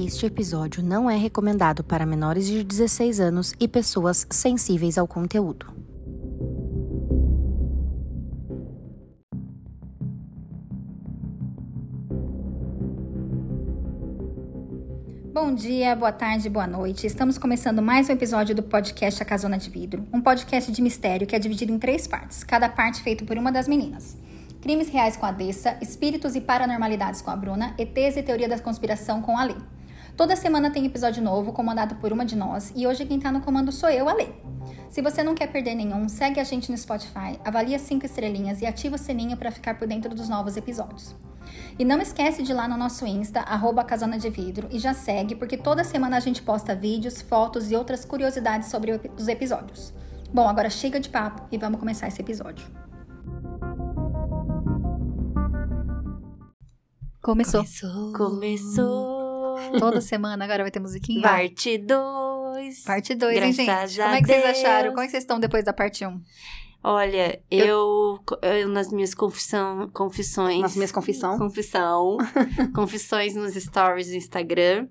Este episódio não é recomendado para menores de 16 anos e pessoas sensíveis ao conteúdo. Bom dia, boa tarde, boa noite. Estamos começando mais um episódio do podcast A Casona de Vidro, um podcast de mistério que é dividido em três partes, cada parte feito por uma das meninas. Crimes reais com a Dessa, espíritos e paranormalidades com a Bruna, ETs e teoria da conspiração com a Lê. Toda semana tem episódio novo, comandado por uma de nós, e hoje quem tá no comando sou eu, a Lê. Se você não quer perder nenhum, segue a gente no Spotify, avalia cinco estrelinhas e ativa o sininho para ficar por dentro dos novos episódios. E não esquece de ir lá no nosso Insta, arroba Casona de Vidro, e já segue, porque toda semana a gente posta vídeos, fotos e outras curiosidades sobre os episódios. Bom, agora chega de papo e vamos começar esse episódio. Começou. Começou. Começou. Toda semana agora vai ter musiquinha? Parte 2. Parte 2, hein, gente? Como é que vocês acharam? Como é que vocês estão depois da parte 1? Olha, eu, eu nas minhas confissão, confissões. Nas minhas confissão? Confissão. confissões nos stories do Instagram.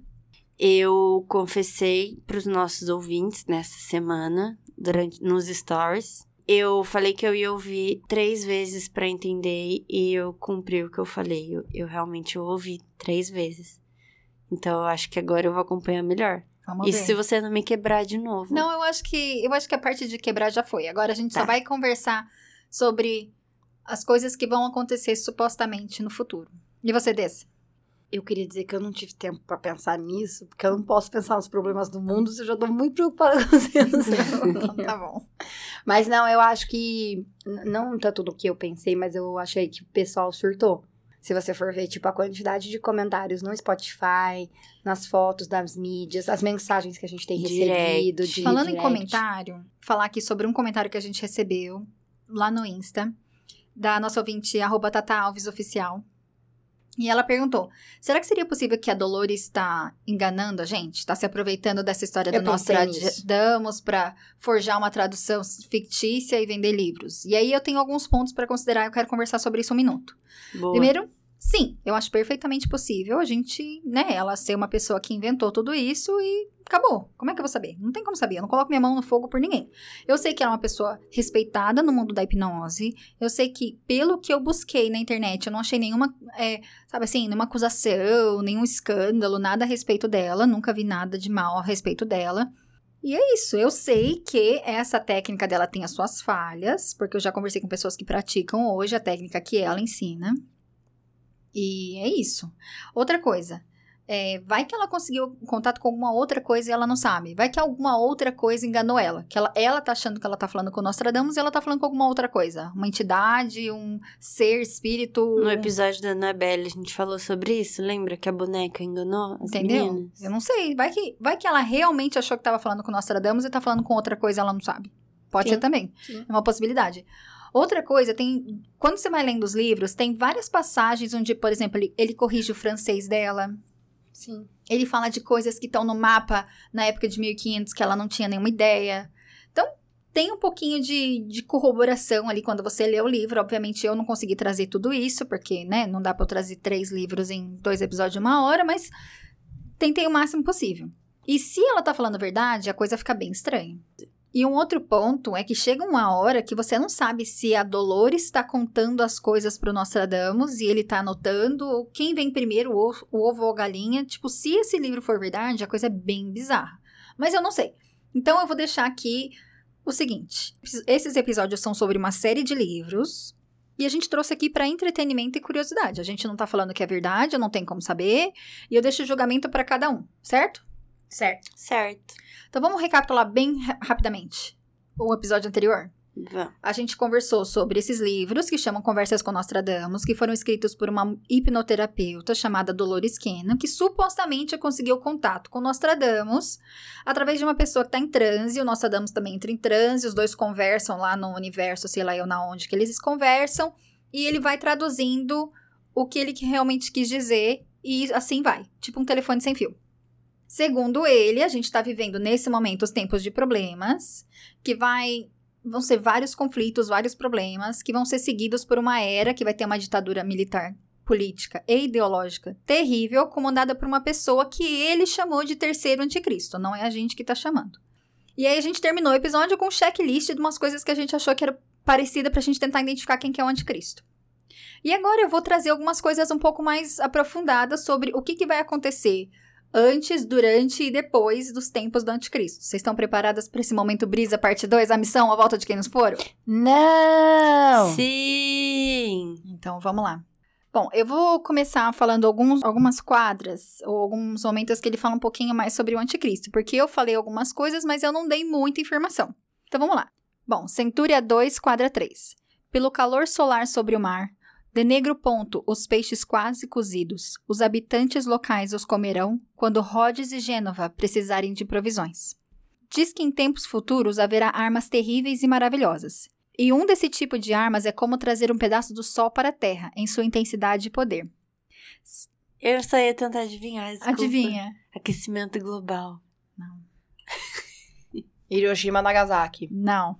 Eu confessei para os nossos ouvintes nessa semana, durante nos stories. Eu falei que eu ia ouvir três vezes para entender e eu cumpri o que eu falei. Eu, eu realmente ouvi três vezes. Então eu acho que agora eu vou acompanhar melhor. Vamos E ver. se você não me quebrar de novo? Não, eu acho que eu acho que a parte de quebrar já foi. Agora a gente só Tá. vai conversar sobre as coisas que vão acontecer supostamente no futuro. E você, Desse? Eu queria dizer que eu não tive tempo pra pensar nisso, porque eu não posso pensar nos problemas do mundo, se eu já tô muito preocupada com meus. Então tá bom. Mas não, eu acho que. Não tanto do que eu pensei, mas eu achei que o pessoal surtou. Se você for ver, tipo, a quantidade de comentários no Spotify, nas fotos das mídias, as mensagens que a gente tem Direct. recebido. De Falando em direct. comentário, falar aqui sobre um comentário que a gente recebeu lá no Insta, da nossa ouvinte, arroba Tata Alves Oficial. E ela perguntou: será que seria possível que a Dolores está enganando a gente? Está se aproveitando dessa história Eu do Nostradamus para forjar uma tradução fictícia e vender livros? E aí eu tenho alguns pontos para considerar, eu quero conversar sobre isso um minuto. Boa. Primeiro, sim, eu acho perfeitamente possível a gente, né, ela ser uma pessoa que inventou tudo isso e acabou. Como é que eu vou saber? Não tem como saber. Eu não coloco minha mão no fogo por ninguém. Eu sei que ela é uma pessoa respeitada no mundo da hipnose. Eu sei que, pelo que eu busquei na internet, eu não achei nenhuma, é, sabe assim, nenhuma acusação, nenhum escândalo, nada a respeito dela. Nunca vi nada de mal a respeito dela. E é isso, eu sei que essa técnica dela tem as suas falhas, porque eu já conversei com pessoas que praticam hoje a técnica que ela ensina. E é isso. Outra coisa, é, vai que ela conseguiu contato com alguma outra coisa e ela não sabe. Vai que alguma outra coisa enganou ela. Que ela, ela tá achando que ela tá falando com o Nostradamus e ela tá falando com alguma outra coisa. Uma entidade, um ser, espírito. No um- episódio da Annabelle, a gente falou sobre isso. Lembra que a boneca enganou as Entendeu? meninas? Eu não sei. Vai que, vai que ela realmente achou que tava falando com o Nostradamus e tá falando com outra coisa e ela não sabe. Pode Sim, ser também. sim. É uma possibilidade. Outra coisa, tem. Quando você vai lendo os livros, tem várias passagens onde, por exemplo, ele, ele corrige o francês dela. Sim. Ele fala de coisas que estão no mapa na época de 1500 que ela não tinha nenhuma ideia. Então, tem um pouquinho de, de corroboração ali quando você lê o livro. Obviamente, eu não consegui trazer tudo isso, porque, né, não dá pra eu trazer três livros em dois episódios de uma hora, mas tentei o máximo possível. E se ela tá falando a verdade, a coisa fica bem estranha. E um outro ponto é que chega uma hora que você não sabe se a Dolores está contando as coisas pro Nostradamus e ele tá anotando, ou quem vem primeiro, o ovo, o ovo ou a galinha. Tipo, se esse livro for verdade, a coisa é bem bizarra. Mas eu não sei. Então eu vou deixar aqui o seguinte: esses episódios são sobre uma série de livros. E a gente trouxe aqui para entretenimento e curiosidade. A gente não tá falando que é verdade, eu não tenho como saber. E eu deixo o julgamento para cada um, certo? Certo. Certo. Então vamos recapitular bem ra- rapidamente o episódio anterior. Vamos. A gente conversou sobre esses livros que chamam Conversas com Nostradamus, que foram escritos por uma hipnoterapeuta chamada Dolores Cannon, que supostamente conseguiu contato com Nostradamus através de uma pessoa que está em transe. O Nostradamus também entra em transe, os dois conversam lá no universo, sei lá eu na onde que eles conversam, e ele vai traduzindo o que ele realmente quis dizer, e assim vai, tipo um telefone sem fio. Segundo ele, a gente está vivendo nesse momento os tempos de problemas, que vai vão ser vários conflitos, vários problemas, que vão ser seguidos por uma era que vai ter uma ditadura militar política e ideológica terrível, comandada por uma pessoa que ele chamou de terceiro anticristo, não é a gente que tá chamando. E aí a gente terminou o episódio com um checklist de umas coisas que a gente achou que era parecida pra gente tentar identificar quem que é o anticristo. E agora eu vou trazer algumas coisas um pouco mais aprofundadas sobre o que, que vai acontecer antes, durante e depois dos tempos do anticristo. Vocês estão preparadas para esse momento brisa parte 2, a missão, a volta de quem nos foram? Não! Sim! Então vamos lá. Bom, eu vou começar falando alguns, algumas quadras, ou alguns momentos que ele fala um pouquinho mais sobre o anticristo, porque eu falei algumas coisas, mas eu não dei muita informação. Então vamos lá. Bom, Centúria 2, quadra 3. Pelo calor solar sobre o mar, de negro ponto os peixes quase cozidos, os habitantes locais os comerão quando Rhodes e Gênova precisarem de provisões. Diz que em tempos futuros haverá armas terríveis e maravilhosas. E um desse tipo de armas é como trazer um pedaço do sol para a Terra, em sua intensidade e poder. Eu só ia tentar adivinhar. Desculpa. Adivinha? Aquecimento global. Hiroshima, Nagasaki. Não.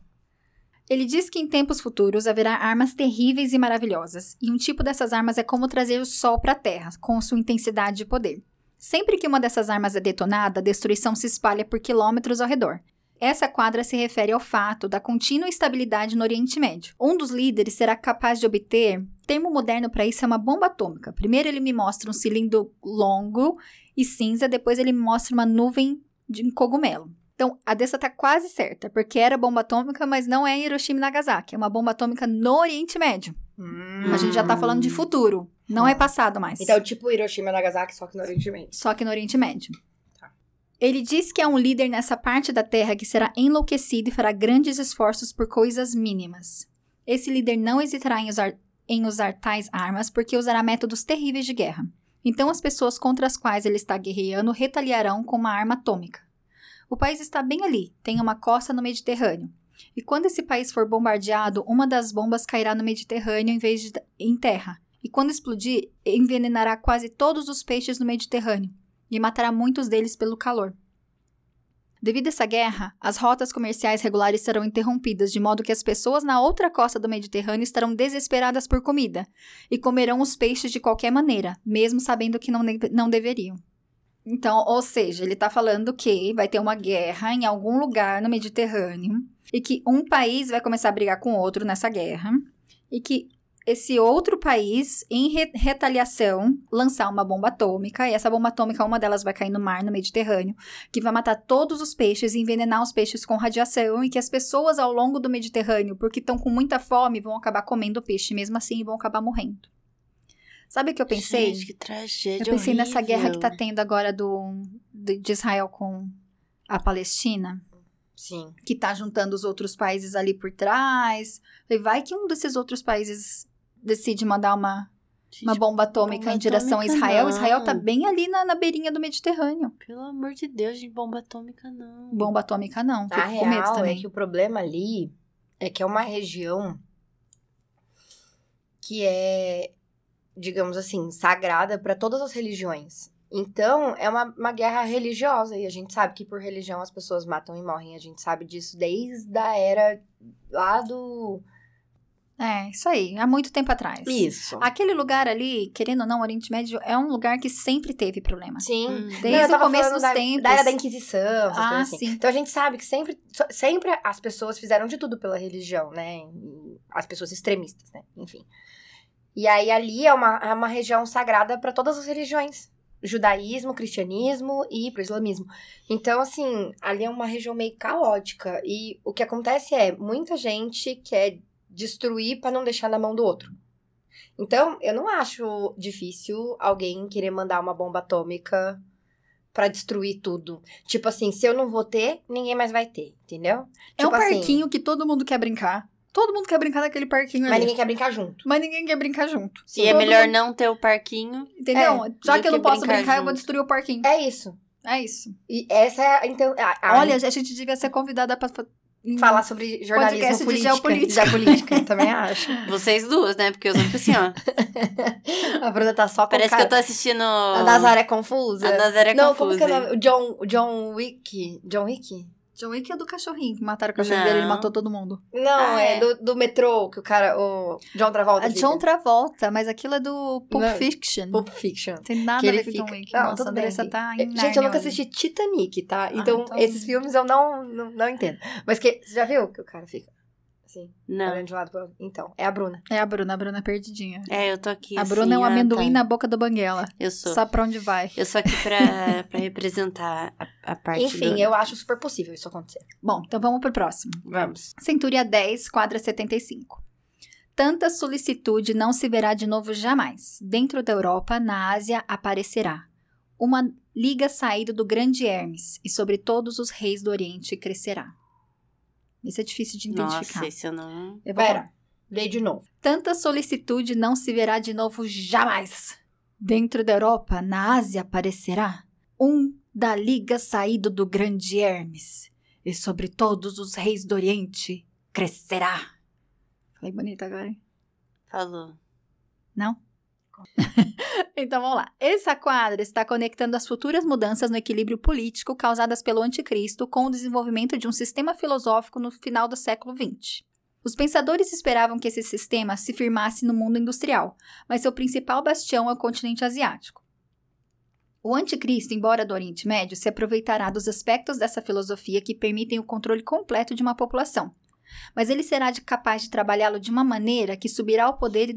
Ele diz que em tempos futuros haverá armas terríveis e maravilhosas, e um tipo dessas armas é como trazer o sol para a Terra, com sua intensidade e poder. Sempre que uma dessas armas é detonada, a destruição se espalha por quilômetros ao redor. Essa quadra se refere ao fato da contínua estabilidade no Oriente Médio. Um dos líderes será capaz de obter. Termo moderno para isso é uma bomba atômica. Primeiro ele me mostra um cilindro longo e cinza, depois ele me mostra uma nuvem de cogumelo. Então, a dessa tá quase certa, porque era bomba atômica, mas não é em Hiroshima e Nagasaki. É uma bomba atômica no Oriente Médio. Hum. A gente já tá falando de futuro. Não é passado mais. Então, tipo Hiroshima, Nagasaki, só que no Oriente Médio. Só que no Oriente Médio. Tá. Ele diz que é um líder nessa parte da Terra que será enlouquecido e fará grandes esforços por coisas mínimas. Esse líder não hesitará em usar, em usar tais armas porque usará métodos terríveis de guerra. Então, as pessoas contra as quais ele está guerreando retaliarão com uma arma atômica. O país está bem ali, tem uma costa no Mediterrâneo. E quando esse país for bombardeado, uma das bombas cairá no Mediterrâneo em vez de em terra. E quando explodir, envenenará quase todos os peixes no Mediterrâneo e matará muitos deles pelo calor. Devido a essa guerra, as rotas comerciais regulares serão interrompidas, de modo que as pessoas na outra costa do Mediterrâneo estarão desesperadas por comida e comerão os peixes de qualquer maneira, mesmo sabendo que não, não deveriam. Então, ou seja, ele está falando que vai ter uma guerra em algum lugar no Mediterrâneo e que um país vai começar a brigar com outro nessa guerra e que esse outro país, em re- retaliação, lançar uma bomba atômica, e essa bomba atômica, uma delas vai cair no mar, no Mediterrâneo, que vai matar todos os peixes e envenenar os peixes com radiação, e que as pessoas ao longo do Mediterrâneo, porque estão com muita fome, vão acabar comendo peixe mesmo assim e vão acabar morrendo. Sabe o que eu pensei? Gente, que tragédia eu pensei nessa horrível. guerra que tá tendo agora do, de Israel com a Palestina Sim. que tá juntando os outros países ali por trás. E vai que um desses outros países decide mandar uma, Gente, uma bomba atômica bomba em direção a atômica Israel. não. Israel tá bem ali na, na beirinha do Mediterrâneo. Pelo amor de Deus, de bomba atômica, não. Bomba atômica não, A fico com medo real é também. que o problema ali é que é uma região que é, digamos assim, sagrada para todas as religiões. Então, é uma, uma guerra religiosa. E a gente sabe que por religião as pessoas matam e morrem. A gente sabe disso desde a era lá do. É, isso aí, há muito tempo atrás. Isso. Aquele lugar ali, querendo ou não, o Oriente Médio é um lugar que sempre teve problema. Sim. Hum. Desde Não, o começo dos da, tempos. Da era da Inquisição, essas Ah, assim. sim. Então a gente sabe que sempre, sempre as pessoas fizeram de tudo pela religião, né? E As pessoas extremistas, né? Enfim. E aí ali é uma, é uma região sagrada para todas as religiões. Judaísmo, cristianismo e pro islamismo. Então, assim, ali é uma região meio caótica. E o que acontece é, muita gente quer destruir para não deixar na mão do outro. Então, eu não acho difícil alguém querer mandar uma bomba atômica pra destruir tudo. Tipo assim, se eu não vou ter, ninguém mais vai ter, entendeu? É um tipo assim, parquinho que todo mundo quer brincar. Todo mundo quer brincar naquele parquinho mas ali. ninguém quer brincar junto. Mas ninguém quer brincar junto. E é Todo melhor mundo- não ter o parquinho. Entendeu? É, Já do que eu não que posso brincar brincar, eu vou junto. destruir o parquinho. É isso. É isso. E essa é a, então, a, a Olha, a gente devia ser convidada pra fa- em- falar sobre jornalismo podcast de política, geopolítica. geopolítica, eu também acho. Vocês duas, né? Porque eu sou assim, ó. A Bruna tá só com Parece que cara... eu tô assistindo. A Nazaré confusa. A Nazaré não, confusa. como que é o nome? O John, o John Wick. John Wick? John Wick é do cachorrinho, que mataram o cachorrinho dele, ele Não. matou todo mundo. Não, Ah, é, é. Do, do metrô, que o cara, o John Travolta A fica. John Travolta, mas aquilo é do Pulp Não. Fiction. Pulp Fiction. Tem nada que a ele ver com fica... John Wick. Não, Nossa, tudo bem. Tá em Gente, eu nunca assisti Titanic, tá? Então, então- esses filmes eu não, não, não entendo. Mas que, você já viu que o cara fica assim, Não. olhando de lado? Então, é a Bruna. É a Bruna, a Bruna é perdidinha. É, eu tô aqui. a assim, Bruna é um ah, amendoim tá. na boca do banguela. Eu sou. Sabe pra onde vai. Eu sou aqui pra, pra representar a, a parte Enfim, do... eu acho super possível isso acontecer. Bom, então vamos pro próximo. Vamos. Centúria 10, quadra 75. Tanta solicitude não se verá de novo jamais. Dentro da Europa, na Ásia, aparecerá. Uma liga saída do grande Hermes, e sobre todos os reis do Oriente crescerá. Isso é difícil de identificar. Nossa, eu não... Eu vou Pera, lê de novo. Tanta solicitude não se verá de novo jamais. Dentro da Europa, na Ásia, aparecerá um da liga saído do grande Hermes, e sobre todos os reis do Oriente crescerá. Falei bonito agora, hein? Falou. Não? então vamos lá. Essa quadra está conectando as futuras mudanças no equilíbrio político causadas pelo anticristo com o desenvolvimento de um sistema filosófico no final do século XX. Os pensadores esperavam que esse sistema se firmasse no mundo industrial, mas seu principal bastião é o continente asiático. O anticristo, embora do Oriente Médio, se aproveitará dos aspectos dessa filosofia que permitem o controle completo de uma população. Mas ele será capaz de trabalhá-lo de uma maneira que subirá ao poder e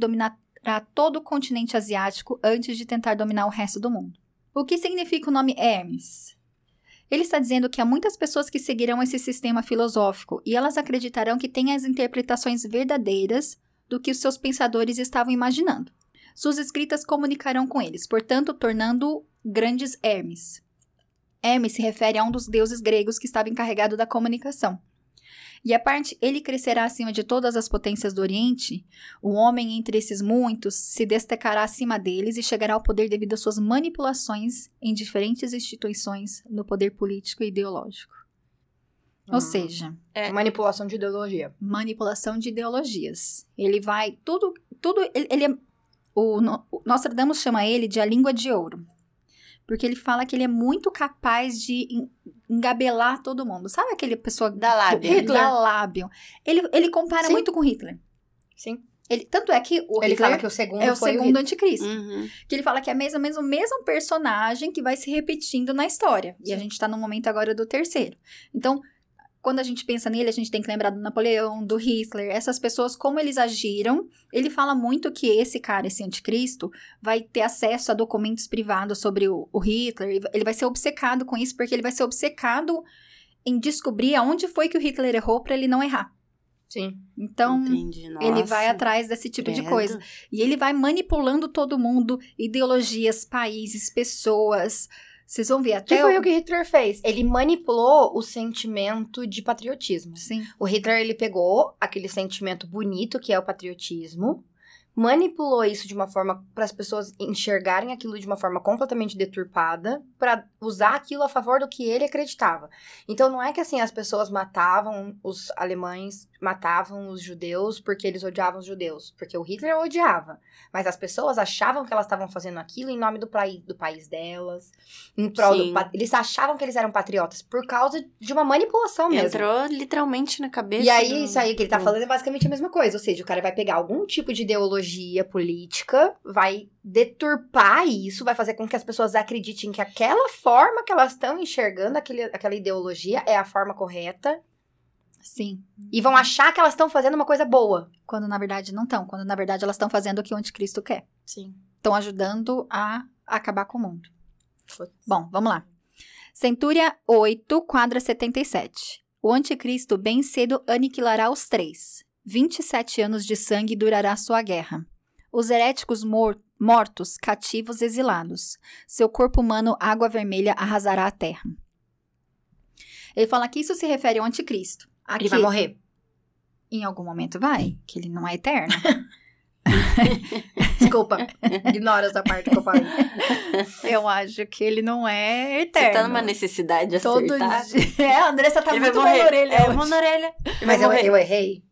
dominará todo o continente asiático antes de tentar dominar o resto do mundo. O que significa o nome Hermes? Ele está dizendo que há muitas pessoas que seguirão esse sistema filosófico e elas acreditarão que têm as interpretações verdadeiras do que os seus pensadores estavam imaginando. Suas escritas comunicarão com eles, portanto, tornando grandes Hermes. Hermes se refere a um dos deuses gregos que estava encarregado da comunicação. E a parte ele crescerá acima de todas as potências do Oriente, o homem entre esses muitos se destacará acima deles e chegará ao poder devido às suas manipulações em diferentes instituições no poder político e ideológico. Ou Hum. seja, É. Manipulação de ideologia. manipulação de ideologias. Ele vai tudo, tudo ele, ele é o, o Nostradamus chama ele de a língua de ouro. Porque ele fala que ele é muito capaz de en- engabelar todo mundo. Sabe aquele pessoa Da lábia. Hitler. da lábio? Ele, ele compara Sim. muito com Hitler. Sim. Ele, tanto é que o Ele Hitler fala que o segundo é o segundo o anticristo. Uhum. Que ele fala que é mais ou menos o mesmo personagem que vai se repetindo na história. E a gente tá no momento agora do terceiro. Então, quando a gente pensa nele, a gente tem que lembrar do Napoleão, do Hitler, essas pessoas, como eles agiram. Ele fala muito que esse cara, esse anticristo, vai ter acesso a documentos privados sobre o, o Hitler. Ele vai ser obcecado com isso, porque ele vai ser obcecado em descobrir aonde foi que o Hitler errou para ele não errar. Sim. Então, ele vai atrás desse tipo de credo. coisa. E ele vai manipulando todo mundo, ideologias, países, pessoas. Vocês vão ver Que até. foi o que Hitler fez? Ele manipulou o sentimento de patriotismo. Sim. O Hitler, ele pegou aquele sentimento bonito que é o patriotismo, manipulou isso de uma forma para as pessoas enxergarem aquilo de uma forma completamente deturpada, para usar aquilo a favor do que ele acreditava. Então não é que assim as pessoas matavam os alemães, matavam os judeus porque eles odiavam os judeus, porque o Hitler odiava, mas as pessoas achavam que elas estavam fazendo aquilo em nome do, país do país delas, em prol do Sim. pa- eles achavam que eles eram patriotas por causa de uma manipulação mesmo. Entrou literalmente na cabeça. E aí, do- isso aí que ele tá do- falando é basicamente a mesma coisa. Ou seja, o cara vai pegar algum tipo de ideologia política, vai deturpar isso, vai fazer com que as pessoas acreditem que aquela forma que elas estão enxergando aquele, aquela ideologia é a forma correta. Sim. E vão achar que elas estão fazendo uma coisa boa. Quando na verdade não estão. Quando na verdade elas estão fazendo o que o anticristo quer. Sim. Estão ajudando a acabar com o mundo. Bom, vamos lá. Centúria 8, quadra 77. O anticristo bem cedo aniquilará os três. 27 anos de sangue durará sua guerra. Os heréticos mor- mortos, cativos, exilados. Seu corpo humano, água vermelha, arrasará a terra. Ele fala que isso se refere ao anticristo. Aqui, Ele vai morrer. em algum momento vai, que ele não é eterno. Desculpa. Ignora essa parte que eu falei. Eu acho que ele não é Você eterno. tá numa necessidade de Todo acertar. dia. É, a Andressa tá Ele vai muito na orelha. É, mão na orelha. Mas eu, eu errei.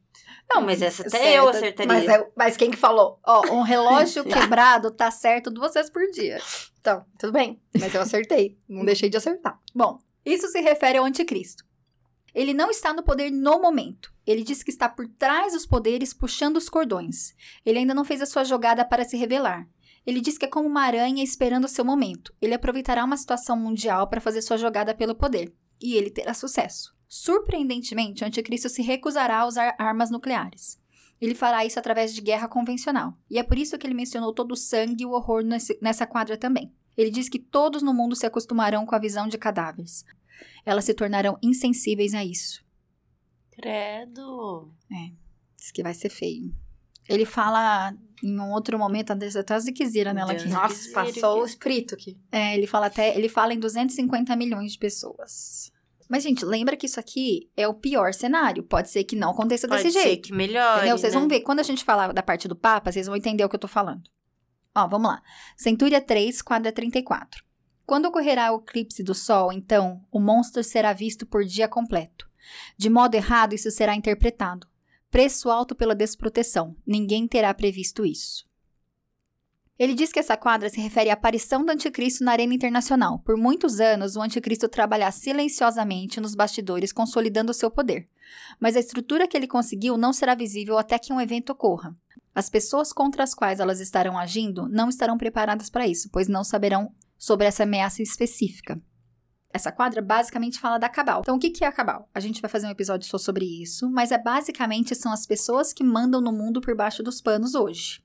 Não, mas essa até Certo, eu acertaria. Mas, eu- mas quem que falou? Ó, um relógio quebrado tá certo duas vezes por dia. Então, tudo bem. Mas eu acertei. Não deixei de acertar. Bom, isso se refere ao anticristo. Ele não está no poder no momento. Ele diz que está por trás dos poderes, puxando os cordões. Ele ainda não fez a sua jogada para se revelar. Ele diz que é como uma aranha esperando o seu momento. Ele aproveitará uma situação mundial para fazer sua jogada pelo poder. E ele terá sucesso. Surpreendentemente, o anticristo se recusará a usar armas nucleares. Ele fará isso através de guerra convencional. E é por isso que ele mencionou todo o sangue e o horror nesse, nessa quadra também. Ele diz que todos no mundo se acostumarão com a visão de cadáveres. Elas se tornarão insensíveis a isso. Credo. É, diz que vai ser feio. Ele fala em um outro momento, até as Zikzira nela aqui. Nossa, passou o espírito aqui. É, ele fala até, ele fala em 250 milhões de pessoas. Mas, gente, lembra que isso aqui é o pior cenário. Pode ser que não aconteça Pode desse ser jeito. que melhore, Entendeu? Vocês né? vão ver. Quando a gente falar da parte do Papa, vocês vão entender o que eu tô falando. Ó, vamos lá. Centúria 3, quadra 34. Quando ocorrerá o eclipse do Sol, então, o monstro será visto por dia completo. De modo errado, isso será interpretado. Preço alto pela desproteção. Ninguém terá previsto isso. Ele diz que essa quadra se refere à aparição do anticristo na arena internacional. Por muitos anos, o anticristo trabalhará silenciosamente nos bastidores, consolidando seu poder mas a estrutura que ele conseguiu não será visível até que um evento ocorra. As pessoas contra as quais elas estarão agindo não estarão preparadas para isso, pois não saberão sobre essa ameaça específica. Essa quadra basicamente fala da Cabal. Então, o que é a Cabal? A gente vai fazer um episódio só sobre isso, mas é basicamente são as pessoas que mandam no mundo por baixo dos panos hoje.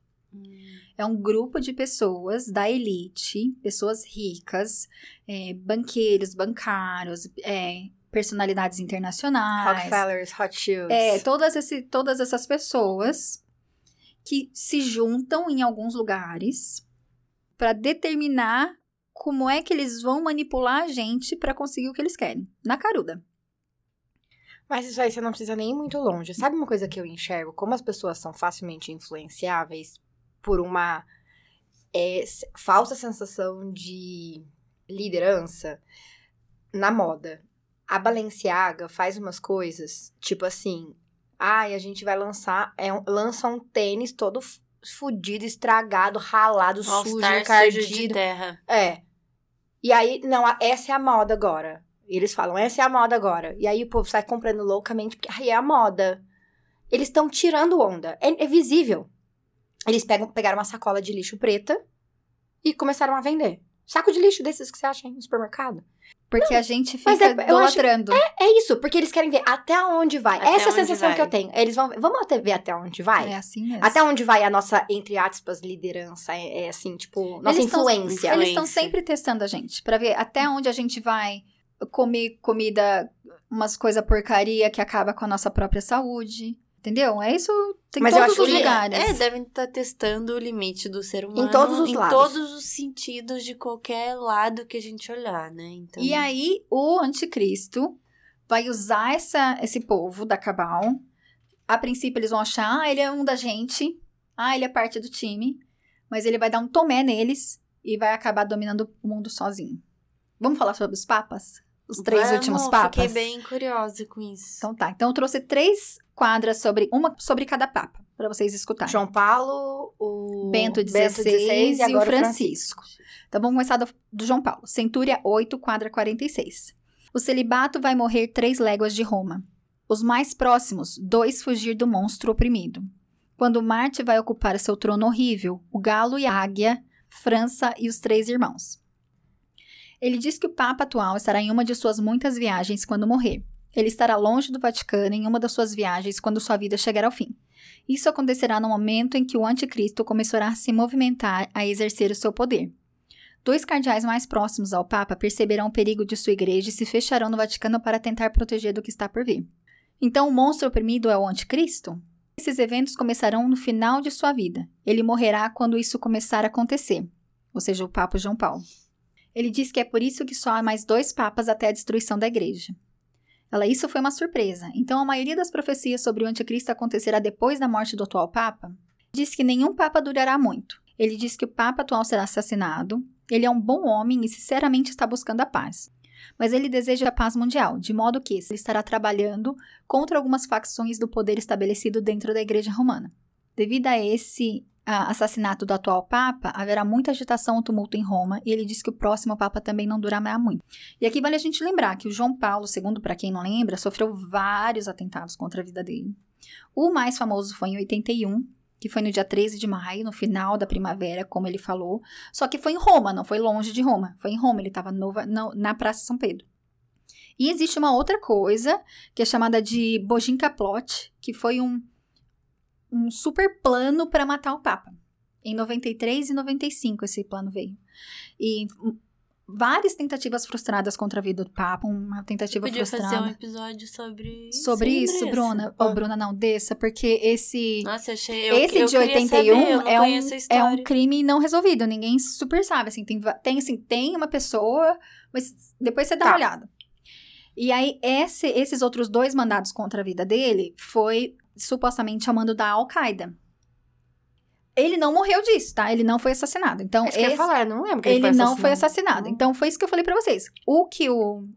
É um grupo de pessoas da elite, pessoas ricas, é, banqueiros, bancários, é, personalidades internacionais. Rockefellers, Hot Shields. É, todas, esse, todas essas pessoas que se juntam em alguns lugares para determinar como é que eles vão manipular a gente para conseguir o que eles querem. Na caruda. Mas isso aí você não precisa nem ir muito longe. Sabe uma coisa que eu enxergo? Como as pessoas são facilmente influenciáveis por uma é, falsa sensação de liderança na moda. A Balenciaga faz umas coisas, tipo assim, ai, a gente vai lançar, é um- lança um tênis todo fudido, estragado, ralado, sujo, All-Star sujo de encardido. terra. É. E aí, não, essa é a moda agora. Eles falam, essa é a moda agora. E aí o povo sai comprando loucamente, porque aí é a moda. Eles estão tirando onda. É, é visível. Eles pegam, pegaram uma sacola de lixo preta e começaram a vender. Saco de lixo desses que você acha no supermercado. Porque a gente fica é- eu acho- idolatrando. É isso, porque eles querem ver até onde vai. Até Essa é a onde sensação vai. que eu tenho. Eles vão vamos até ver até onde vai? É assim mesmo. Até onde vai a nossa, entre aspas, liderança? É, é assim, tipo, nossa Eles tão- influência. Eles estão Influência. sempre testando a gente pra ver até onde a gente vai comer comida, umas coisas porcaria que acaba com a nossa própria saúde. Entendeu? É isso. Tem Mas eu todos os que- lugares. É, devem estar testando o limite do ser humano. todos os em lados. todos os sentidos de qualquer lado que a gente olhar, né? Então, E aí, o anticristo vai usar essa, esse povo da Cabal. A princípio, eles vão achar, ah, ele é um da gente. Ah, ele é parte do time. Mas ele vai dar um tomé neles e vai acabar dominando o mundo sozinho. Vamos falar sobre os papas? Os três vamos, últimos papas? Fiquei bem curiosa com isso. Então tá. Então eu trouxe três quadras sobre, uma sobre cada papa, pra vocês escutarem. João Paulo, o Bento XVI e, o agora Francisco. Então vamos começar do, do João Paulo. Centúria 8, quadra 46. O celibato vai morrer três léguas de Roma. Os mais próximos, dois fugir do monstro oprimido. Quando Marte vai ocupar seu trono horrível, o galo e a águia, França e os três irmãos. Ele diz que o Papa atual estará em uma de suas muitas viagens quando morrer. Ele estará longe do Vaticano em uma das suas viagens quando sua vida chegar ao fim. Isso acontecerá no momento em que o anticristo começará a se movimentar a exercer o seu poder. Dois cardeais mais próximos ao Papa perceberão o perigo de sua igreja e se fecharão no Vaticano para tentar proteger do que está por vir. Então, o monstro oprimido é o anticristo? Esses eventos começarão no final de sua vida. Ele morrerá quando isso começar a acontecer, ou seja, o Papa João Paulo. Ele diz que é por isso que só há mais dois papas até a destruição da igreja. Ela, isso foi uma surpresa. Então, a maioria das profecias sobre o anticristo acontecerá depois da morte do atual papa. Diz que nenhum papa durará muito. Ele diz que o papa atual será assassinado. Ele é um bom homem e sinceramente está buscando a paz. Mas ele deseja a paz mundial, de modo que ele estará trabalhando contra algumas facções do poder estabelecido dentro da igreja romana. Devido a esse assassinato do atual Papa, haverá muita agitação e tumulto em Roma, e ele diz que o próximo Papa também não durará muito. E aqui vale a gente lembrar que o João Paulo II, para quem não lembra, sofreu vários atentados contra a vida dele. O mais famoso foi em 81, que foi no dia 13 de maio, no final da primavera, como ele falou. Só que foi em Roma, não foi longe de Roma. Foi em Roma, ele estava na Praça São Pedro. E existe uma outra coisa, que é chamada de Bojinka Plot, que foi um, um super plano para matar o Papa. Em 93 e 95 esse plano veio. E várias tentativas frustradas contra a vida do Papa, uma tentativa Podia frustrada. fazer um episódio sobre Sobre isso. Bruna. Ô, Bruna, não, desça, porque esse. Nossa, achei. Eu, esse eu de queria 81 saber, é, um, é um crime não resolvido. Ninguém super sabe. Assim, tem, tem, assim, tem uma pessoa, mas depois você dá Tá. uma olhada. E aí, esse- esses outros dois mandados contra a vida dele foi supostamente a mando da Al-Qaeda. Ele não morreu disso, tá? Ele não foi assassinado. Então, É isso que eu ia esse- falar, não lembro que ele, ele, foi não foi assassinado. Então, foi isso que eu falei pra vocês. O que o,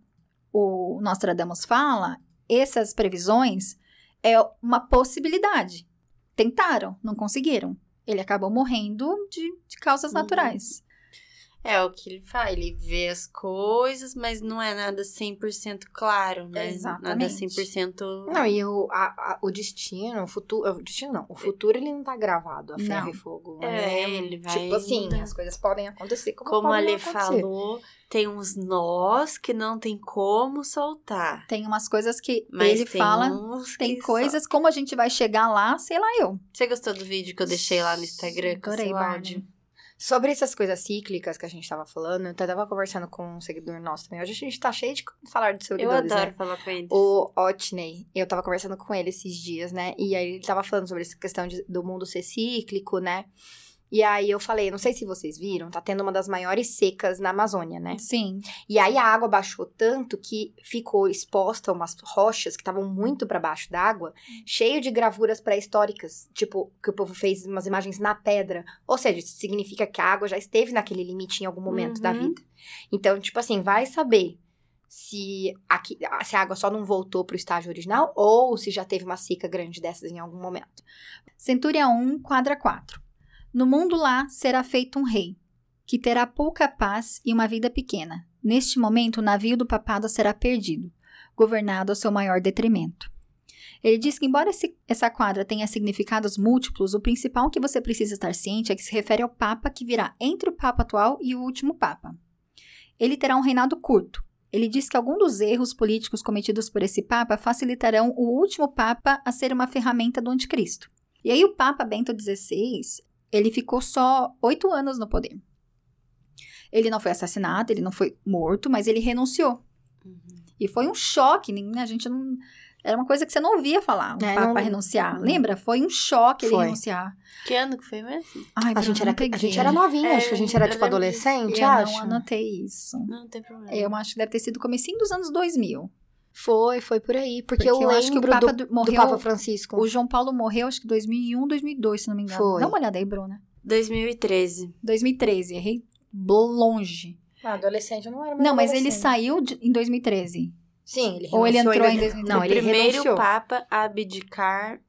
o Nostradamus fala, essas previsões, é uma possibilidade. Tentaram, não conseguiram. Ele acabou morrendo de, de causas Uhum. naturais. É o que ele faz, ele vê as coisas, mas não é nada 100% claro, né? Nada Exatamente. 100%... Não, e o, a- a- o destino, o futuro. O destino não. O futuro ele não tá gravado a ferro Não. e fogo. É, né? ele vai Tipo assim, as coisas podem acontecer como, Como a Lê falou, tem uns nós que não tem como soltar. Tem umas coisas que Mas ele tem fala. Tem coisas, como a gente vai chegar lá, sei lá eu. Você gostou do vídeo que eu deixei lá no Instagram com o Adorei, Bárbara. áudio? Sobre essas coisas cíclicas que a gente tava falando, eu até tava conversando com um seguidor nosso também. Hoje a gente tá cheio de falar de Eu seguidores, adoro né? falar com eles. O Otney, eu tava conversando com ele esses dias, né? E aí ele tava falando sobre essa questão de- do mundo ser cíclico, né? E aí eu falei, não sei se vocês viram, tá tendo uma das maiores secas na Amazônia, né? Sim. E aí a água baixou tanto que ficou exposta umas rochas que estavam muito para baixo d'água, cheio de gravuras pré-históricas, tipo, que o povo fez umas imagens na pedra. Ou seja, isso significa que a água já esteve naquele limite em algum momento da Uhum. vida. Então, tipo assim, vai saber se, aqui, se a água só não voltou pro estágio original ou se já teve uma seca grande dessas em algum momento. Centúria 1, quadra 4. No mundo lá será feito um rei, que terá pouca paz e uma vida pequena. Neste momento, o navio do papado será perdido, governado ao seu maior detrimento. Ele diz que, embora esse- essa quadra tenha significados múltiplos, o principal que você precisa estar ciente é que se refere ao Papa que virá entre o Papa atual e o último Papa. Ele terá um reinado curto. Ele diz que alguns dos erros políticos cometidos por esse Papa facilitarão o último Papa a ser uma ferramenta do Anticristo. E aí o Papa Bento XVI, ele ficou só oito anos no poder. Ele não foi assassinado, ele não foi morto, mas ele renunciou. Uhum. E foi um choque, nem- a gente não... Era uma coisa que você não ouvia falar, o É, Papa não- renunciar. Lembra? Foi um choque ele Foi. renunciar. Que ano que foi mesmo? Ai, A gente, não era, a gente era novinha, É, acho que a gente era eu tipo adolescente, Eu acho. não anotei isso. Não, não tem problema. Eu acho que deve ter sido comecinho dos anos 2000. Foi, foi por aí. Porque, Porque eu, eu acho que o Papa do, do- do morreu- Papa Francisco. O João Paulo morreu, acho que 2001, 2002, se não me engano. Foi. Dá uma olhada aí, Bruna. 2013. 2013, errei longe. Ah, adolescente eu não era Não, mas ele saiu de- em 2013. Sim, ele Ou ele entrou em dois- 2013. Não, o ele primeiro renunciou. Papa a abdicar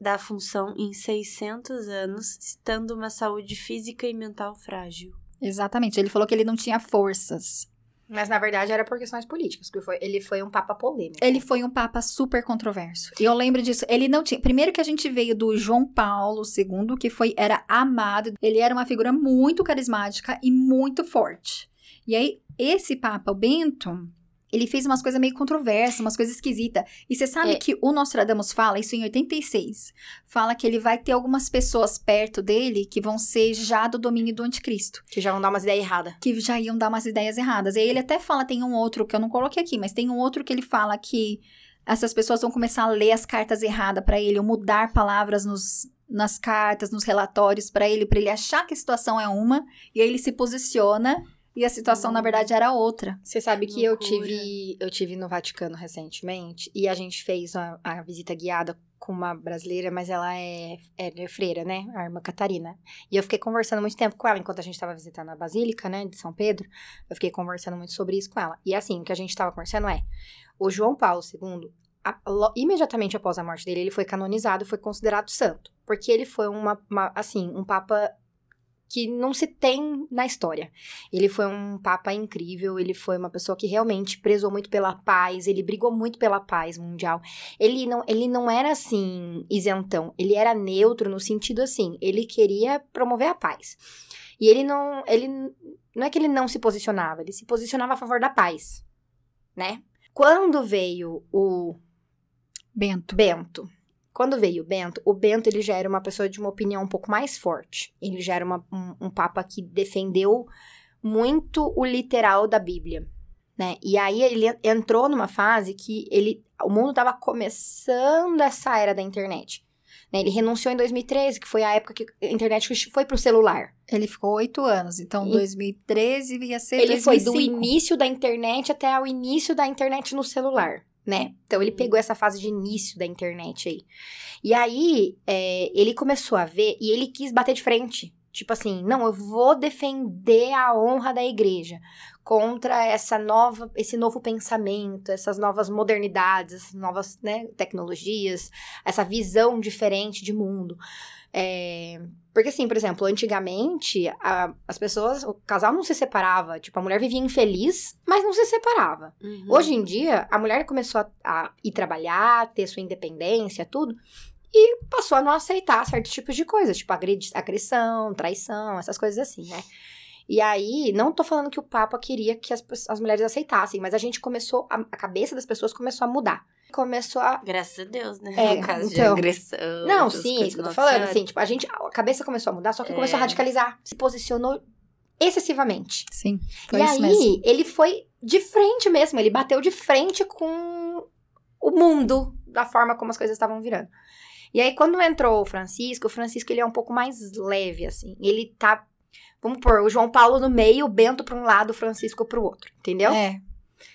da função em 600 anos, citando uma saúde física e mental frágil. Exatamente. Ele falou que ele não tinha forças. Mas na verdade era por questões políticas, porque foi, ele foi um papa polêmico. Ele foi um papa super controverso. E eu lembro disso. Ele não tinha. Primeiro que a gente veio do João Paulo II, que foi era amado. Ele era uma figura muito carismática e muito forte. E aí, esse papa, o Bento, ele fez umas coisas meio controversas, umas coisas esquisitas. E você sabe É. que o Nostradamus fala, isso em 86, fala que ele vai ter algumas pessoas perto dele que vão ser já do domínio do anticristo. Que já vão dar umas ideias erradas. que já iam dar umas ideias erradas. E aí ele até fala, tem um outro que eu não coloquei aqui, mas tem um outro que ele fala que essas pessoas vão começar a ler as cartas erradas pra ele, ou mudar palavras nos, nas cartas, nos relatórios pra ele, pra ele achar que a situação é uma, e aí ele se posiciona e a situação na verdade era outra. Você sabe que eu Loucura. tive, eu tive no Vaticano recentemente e a gente fez a, a visita guiada com uma brasileira, mas ela é, é freira, né? A irmã Catarina. E eu fiquei conversando muito tempo com ela enquanto a gente estava visitando a Basílica, né, de São Pedro. Eu fiquei conversando muito sobre isso com ela. E assim, o que a gente estava conversando é: o João Paulo II, a- lo- imediatamente após a morte dele, ele foi canonizado e foi considerado santo. porque ele foi uma, uma assim, um papa que não se tem na história. Ele foi um papa incrível, ele foi uma pessoa que realmente prezou muito pela paz, ele brigou muito pela paz mundial. Ele não, ele não era assim isentão, ele era neutro no sentido assim, ele queria promover a paz. E ele não, ele não é que ele não se posicionava, ele se posicionava a favor da paz, né? Quando veio o Bento. Bento. Quando veio o Bento, o Bento ele já era uma pessoa de uma opinião um pouco mais forte. Ele já era uma, um, um papa que defendeu muito o literal da Bíblia, né? E aí ele entrou numa fase que ele, o mundo estava começando essa era da internet. Né? Ele renunciou em 2013, que foi a época que a internet foi pro celular. Ele ficou oito anos, então E- 2013 ia ser Ele foi do 2005. início da internet até o início da internet no celular, né? Então ele pegou essa fase de início da internet aí. E aí é, ele começou a ver e ele quis bater de frente. Tipo assim, não, eu vou defender a honra da igreja contra essa nova, esse novo pensamento, essas novas modernidades, essas novas né, tecnologias, essa visão diferente de mundo. É, porque assim, por exemplo, antigamente a- as pessoas, o casal não se separava, tipo, a mulher vivia infeliz, mas não se separava. Uhum. Hoje em dia, a mulher começou a, a ir trabalhar, ter sua independência, tudo, e passou a não aceitar certos tipos de coisas, tipo agressão, traição, essas coisas assim, né? E aí, não tô falando que o Papa queria que as, as mulheres aceitassem, mas a gente começou, a, a cabeça das pessoas começou a mudar. Começou a Graças a Deus, né? É, no caso de então- agressão. não, sim, é isso que eu tô falando. Senhora. Assim, tipo, a gente, a cabeça começou a mudar, só que começou a É. radicalizar. Se posicionou excessivamente. Sim, foi e isso aí, mesmo. ele foi de frente mesmo. Ele bateu de frente com o mundo, da forma como as coisas estavam virando. E aí, quando entrou o Francisco, o Francisco, ele é um pouco mais leve, assim. Ele tá... Vamos pôr o João Paulo no meio, o Bento pra um lado, o Francisco pro outro, entendeu? É,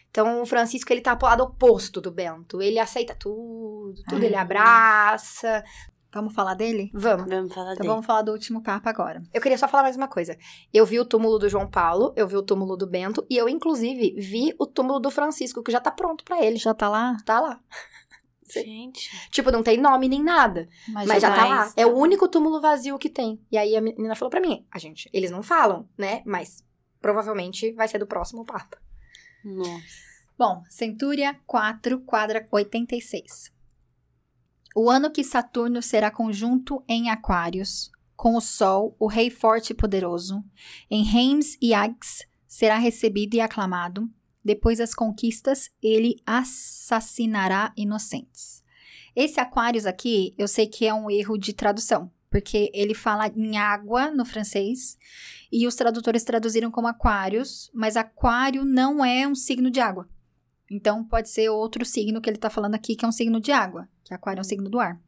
Então, o Francisco, ele tá pro lado oposto do Bento. Ele aceita tudo, tudo Ah. ele abraça. vamos falar dele? Vamos. Vamos falar Então dele. vamos falar do último Papa agora. Eu queria só falar mais uma coisa. Eu vi o túmulo do João Paulo, eu vi o túmulo do Bento, e eu, inclusive, vi o túmulo do Francisco, que já tá pronto pra ele. Já tá lá? Tá lá. Gente. Tipo, não tem nome nem nada, Mas, mas já tá lá. É o único túmulo vazio que tem. E aí a menina falou pra mim, a gente, eles não falam, né? Mas provavelmente vai ser do próximo Papa. Nossa. Bom, Centúria 4, quadra 86. O ano que Saturno será conjunto em Aquários, com o Sol, o Rei Forte e Poderoso, em Reims e Ags, será recebido e aclamado. Depois das conquistas, ele assassinará inocentes. Esse Aquários aqui, eu sei que é um erro de tradução, porque ele fala em água no francês e os tradutores traduziram como Aquários, mas Aquário não é um signo de água. Então pode ser outro signo que ele está falando aqui, que é um signo de água, que Aquário é um signo do ar.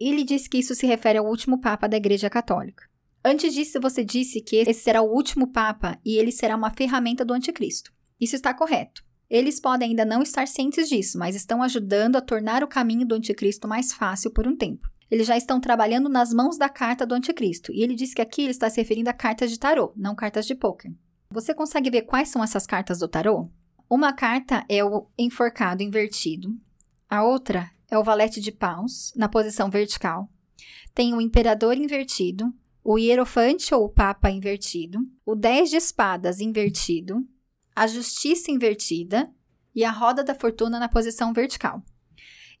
Ele diz que isso se refere ao último Papa da Igreja Católica. Antes disso, você disse que esse será o último Papa e ele será uma ferramenta do Anticristo. Isso está correto. Eles podem ainda não estar cientes disso, mas estão ajudando a tornar o caminho do Anticristo mais fácil por um tempo. Eles já estão trabalhando nas mãos da carta do Anticristo, e ele diz que aqui ele está se referindo a cartas de tarô, não cartas de pôquer. Você consegue ver quais são essas cartas do tarô? Uma carta é o enforcado invertido, a outra é o valete de paus, na posição vertical. Tem o imperador invertido, o hierofante ou o papa invertido, o 10 de espadas invertido, a justiça invertida e a roda da fortuna na posição vertical.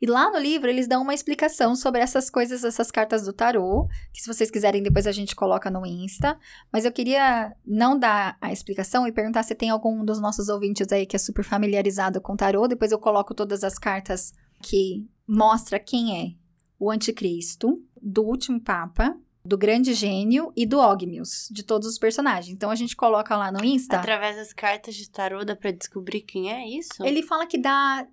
E lá no livro eles dão uma explicação sobre essas coisas, essas cartas do tarô, que se vocês quiserem depois a gente coloca no Insta. Mas eu queria não dar a explicação e perguntar se tem algum dos nossos ouvintes aí que é super familiarizado com tarô. Depois eu coloco todas as cartas que mostra quem é o anticristo, do último papa, do grande gênio e do Ogmius, de todos os personagens. Então a gente coloca lá no Insta. Através das cartas de tarô dá pra descobrir quem é isso? Ele fala que dá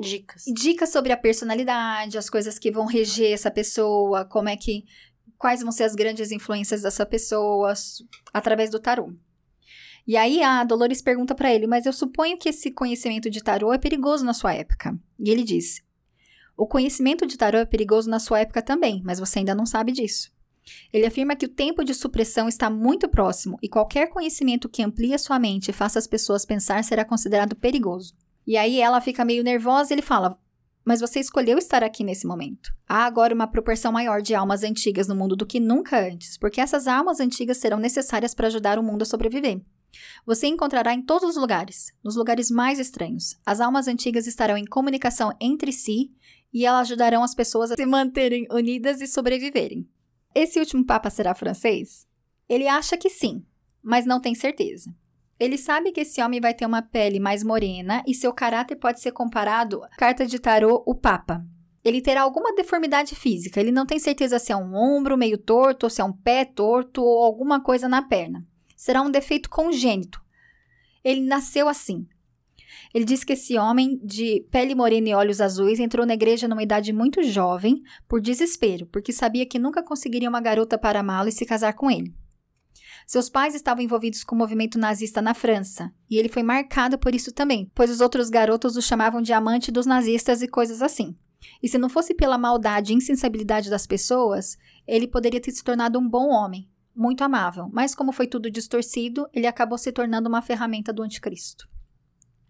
Dicas. dicas sobre a personalidade, as coisas que vão reger essa pessoa, como é que quais vão ser as grandes influências dessa pessoa através do tarô. E aí a Dolores pergunta pra ele: "Mas eu suponho que esse conhecimento de tarô é perigoso na sua época". E ele diz: "O conhecimento de tarô é perigoso na sua época também, mas você ainda não sabe disso". Ele afirma que o tempo de supressão está muito próximo e qualquer conhecimento que amplie a sua mente e faça as pessoas pensar será considerado perigoso. E aí ela fica meio nervosa e ele fala: mas você escolheu estar aqui nesse momento. Há agora uma proporção maior de almas antigas no mundo do que nunca antes, porque essas almas antigas serão necessárias para ajudar o mundo a sobreviver. Você encontrará em todos os lugares, nos lugares mais estranhos. As almas antigas estarão em comunicação entre si e elas ajudarão as pessoas a se manterem unidas e sobreviverem. Esse último Papa será francês? Ele acha que sim, mas não tem certeza. Ele sabe que esse homem vai ter uma pele mais morena e seu caráter pode ser comparado à carta de tarô, o Papa. Ele terá alguma deformidade física, ele não tem certeza se é um ombro meio torto, ou se é um pé torto ou alguma coisa na perna. Será um defeito congênito. Ele nasceu assim. Ele diz que esse homem de pele morena e olhos azuis entrou na igreja numa idade muito jovem, por desespero, porque sabia que nunca conseguiria uma garota para amá-lo e se casar com ele. Seus pais estavam envolvidos com o movimento nazista na França, e ele foi marcado por isso também, pois os outros garotos o chamavam de amante dos nazistas e coisas assim. E se não fosse pela maldade e insensibilidade das pessoas, ele poderia ter se tornado um bom homem, muito amável, mas como foi tudo distorcido, ele acabou se tornando uma ferramenta do anticristo.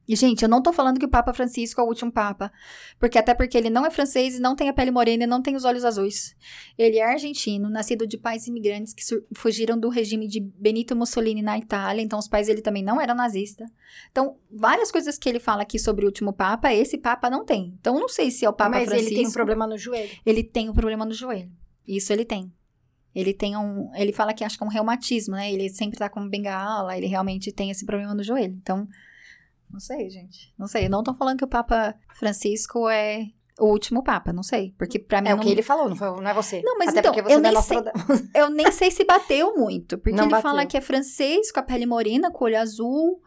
E, gente, eu não tô falando que o Papa Francisco é o último Papa, porque até porque ele não é francês e não tem a pele morena e não tem os olhos azuis. Ele é argentino, nascido de pais imigrantes que fugiram do regime de Benito Mussolini na Itália, então os pais dele também não eram nazistas. Então, várias coisas que ele fala aqui sobre o último Papa, esse Papa não tem. Então, não sei se é o Papa Mas Francisco. ele tem um problema no joelho. Ele tem um problema no joelho. Isso ele tem. Ele tem um. Ele fala que acho que é um reumatismo, né? Ele sempre tá com bengala, ele realmente tem esse problema no joelho. Então, não sei, gente. Não sei. Não tô falando que o Papa Francisco é o último Papa, não sei. Porque pra mim. É não... o que ele falou, não, foi, não é você. Não, mas Até então, porque você eu não é nem sei- Eu nem sei se bateu muito. Porque Não ele bateu. fala que é francês, com a pele morena, com o olho azul.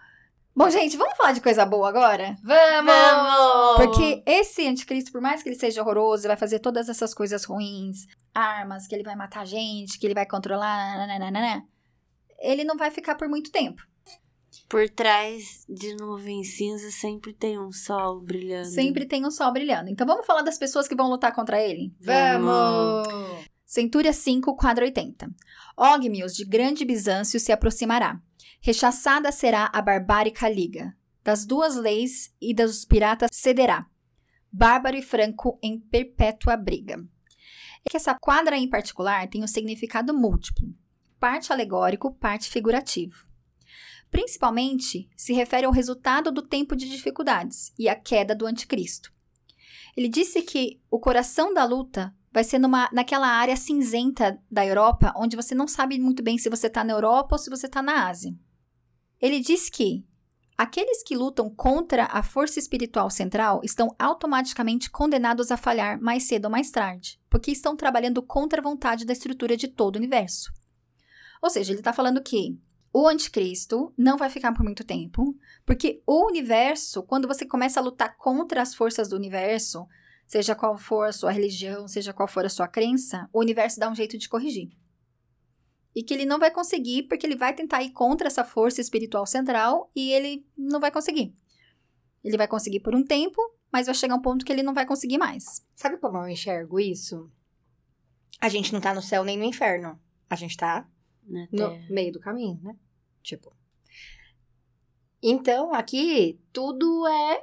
Bom, gente, vamos falar de coisa boa agora? Vamos! Porque esse anticristo, por mais que ele seja horroroso, vai fazer todas essas coisas ruins, armas, que ele vai matar gente, que ele vai controlar, nananana, ele não vai ficar por muito tempo. Por trás de nuvens cinzas sempre tem um sol brilhando. Sempre tem um sol brilhando. Então vamos falar das pessoas que vão lutar contra ele? Vamos! Centúria 5, quadro 80. Ogmios de grande Bizâncio se aproximará. Rechaçada será a barbárica liga. Das duas leis e dos piratas cederá. Bárbaro e franco em perpétua briga. É que essa quadra em particular tem um significado múltiplo, parte alegórico, parte figurativo. Principalmente se refere ao resultado do tempo de dificuldades e à queda do anticristo. Ele disse que o coração da luta vai ser numa, naquela área cinzenta da Europa, onde você não sabe muito bem se você está na Europa ou se você está na Ásia. Ele diz que aqueles que lutam contra a força espiritual central estão automaticamente condenados a falhar mais cedo ou mais tarde, porque estão trabalhando contra a vontade da estrutura de todo o universo. Ou seja, ele está falando que o anticristo não vai ficar por muito tempo, porque o universo, quando você começa a lutar contra as forças do universo, seja qual for a sua religião, seja qual for a sua crença, o universo dá um jeito de corrigir. E que ele não vai conseguir, porque ele vai tentar ir contra essa força espiritual central e ele não vai conseguir. Ele vai conseguir por um tempo, mas vai chegar um ponto que ele não vai conseguir mais. Sabe como eu enxergo isso? A gente não tá no céu nem no inferno. A gente tá no terra. meio do caminho, né? Tipo. Então, aqui, tudo é,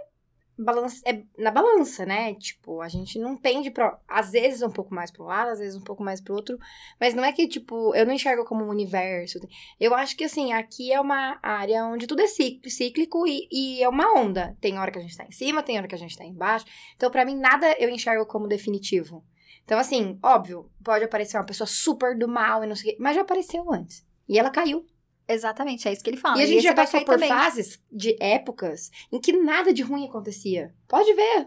balança, é na balança, né? Tipo, a gente não tende pra. Às vezes um pouco mais pra um lado, às vezes um pouco mais pro outro. Mas não é que, tipo, eu não enxergo como um universo. Eu acho que, assim, aqui é uma área onde tudo é cíclico, e, e é uma onda. Tem hora que a gente tá em cima, tem hora que a gente tá embaixo. Então, pra mim, nada eu enxergo como definitivo. Então, assim, óbvio, pode aparecer uma pessoa super do mal e não sei o quê, mas já apareceu antes. E ela caiu. Exatamente, é isso que ele fala. E a gente esse já passou por também. fases de épocas em que nada de ruim acontecia. Pode ver.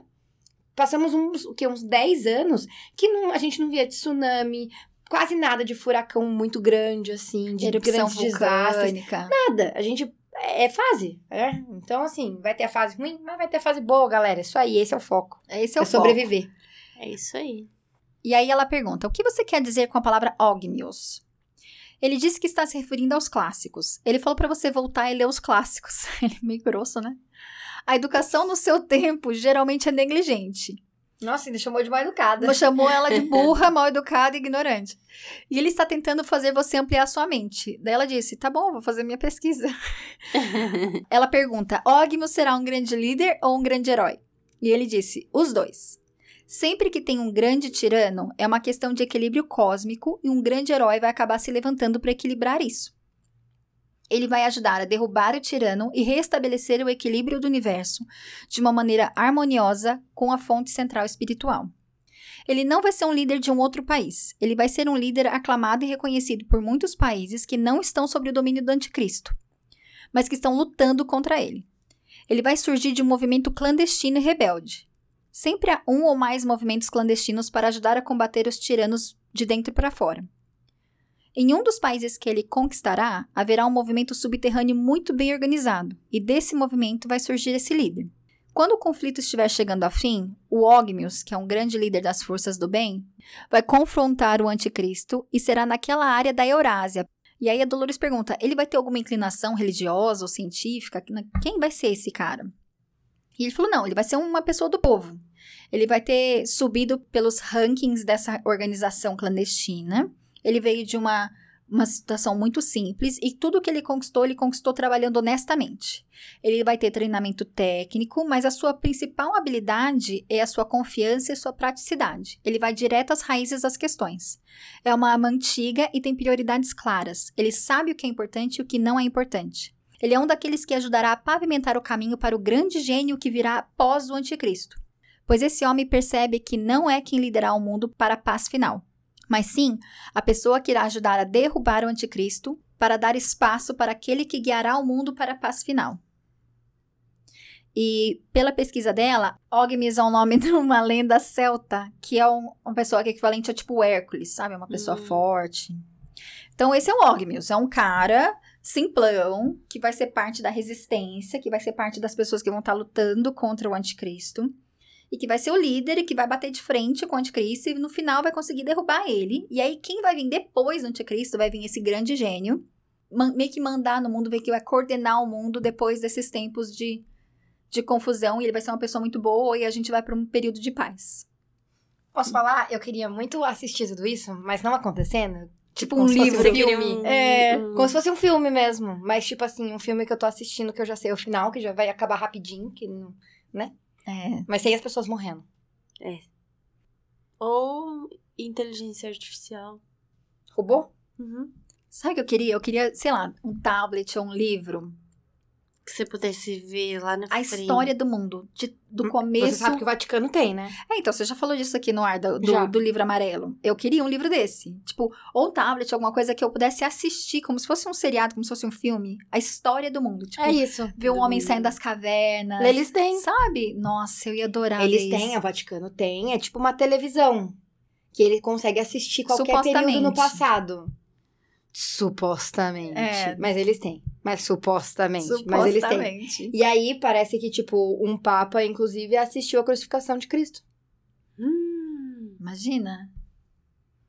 Passamos uns, o quê? uns 10 anos que não, a gente não via tsunami, quase nada de furacão muito grande, assim, de Erupção grandes desastres. Nada. A gente. É fase, é? Então, assim, vai ter a fase ruim, mas vai ter a fase boa, galera. Isso aí, esse é o foco. Esse É, é o foco. sobreviver. É isso aí. E aí ela pergunta: o que você quer dizer com a palavra ogmios? Ele disse que está se referindo aos clássicos. Ele falou para você voltar e ler os clássicos. Ele é meio grosso, né? A educação no seu tempo geralmente é negligente. Nossa, ele chamou de mal educada. Chamou ela de burra, mal educada e ignorante. E ele está tentando fazer você ampliar sua mente. Daí ela disse: tá bom, vou fazer minha pesquisa. Ela pergunta: Ogmios será um grande líder ou um grande herói? E ele disse: os dois. Sempre que tem um grande tirano, é uma questão de equilíbrio cósmico e um grande herói vai acabar se levantando para equilibrar isso. Ele vai ajudar a derrubar o tirano e restabelecer o equilíbrio do universo de uma maneira harmoniosa com a fonte central espiritual. Ele não vai ser um líder de um outro país. Ele vai ser um líder aclamado e reconhecido por muitos países que não estão sob o domínio do anticristo, mas que estão lutando contra ele. Ele vai surgir de um movimento clandestino e rebelde. Sempre há um ou mais movimentos clandestinos para ajudar a combater os tiranos de dentro para fora. Em um dos países que ele conquistará, haverá um movimento subterrâneo muito bem organizado, e desse movimento vai surgir esse líder. Quando o conflito estiver chegando a fim, o Ogmius, que é um grande líder das forças do bem, vai confrontar o anticristo e será naquela área da Eurásia. E aí a Dolores pergunta: ele vai ter alguma inclinação religiosa ou científica? Quem vai ser esse cara? E ele falou: não, ele vai ser uma pessoa do povo. Ele vai ter subido pelos rankings dessa organização clandestina. Ele veio de uma, uma situação muito simples e tudo que ele conquistou, ele conquistou trabalhando honestamente. Ele vai ter treinamento técnico, mas a sua principal habilidade é a sua confiança e sua praticidade. Ele vai direto às raízes das questões. É uma alma antiga e tem prioridades claras. Ele sabe o que é importante e o que não é importante. Ele é um daqueles que ajudará a pavimentar o caminho para o grande gênio que virá após o anticristo. Pois esse homem percebe que não é quem liderará o mundo para a paz final, mas sim a pessoa que irá ajudar a derrubar o anticristo para dar espaço para aquele que guiará o mundo para a paz final. E pela pesquisa dela, Ogmis é o nome de uma lenda celta, que é um, uma pessoa que é equivalente a tipo Hércules, sabe? Uma pessoa hum. forte. Então, esse é o Ogmius, é um cara simplão, que vai ser parte da resistência, que vai ser parte das pessoas que vão estar lutando contra o anticristo. E que vai ser o líder e que vai bater de frente com o anticristo e no final vai conseguir derrubar ele. E aí, quem vai vir depois do anticristo vai vir esse grande gênio, meio que mandar no mundo, ver que vai coordenar o mundo depois desses tempos de, de confusão. E ele vai ser uma pessoa muito boa e a gente vai para um período de paz. Posso falar? Eu queria muito assistir tudo isso, mas não acontecendo. Tipo um livro, um filme. Um, é, um... como se fosse um filme mesmo. Mas, tipo assim, um filme que eu tô assistindo que eu já sei o final, que já vai acabar rapidinho, que não. né? É. Mas sem as pessoas morrendo. É. Ou inteligência artificial. Robô? Uhum. Sabe o que eu queria? Eu queria, sei lá, um tablet ou um livro que você pudesse ver lá na a frente. história do mundo, de, do começo. Você sabe que o Vaticano tem, né? É, então, você já falou disso aqui no ar do, do, do, livro amarelo. Eu queria um livro desse. Tipo, ou um tablet, alguma coisa que eu pudesse assistir, como se fosse um seriado, como se fosse um filme. A história do mundo. Tipo, é isso. Ver um homem mundo. saindo das cavernas. Eles têm. Sabe? Nossa, eu ia adorar Eles têm, o Vaticano tem. É tipo uma televisão. Que ele consegue assistir qualquer período no passado. Supostamente. É. Mas eles têm. Mas supostamente. supostamente. Mas eles têm. E aí parece que, tipo, um papa, inclusive, assistiu a crucificação de Cristo. Hum, imagina.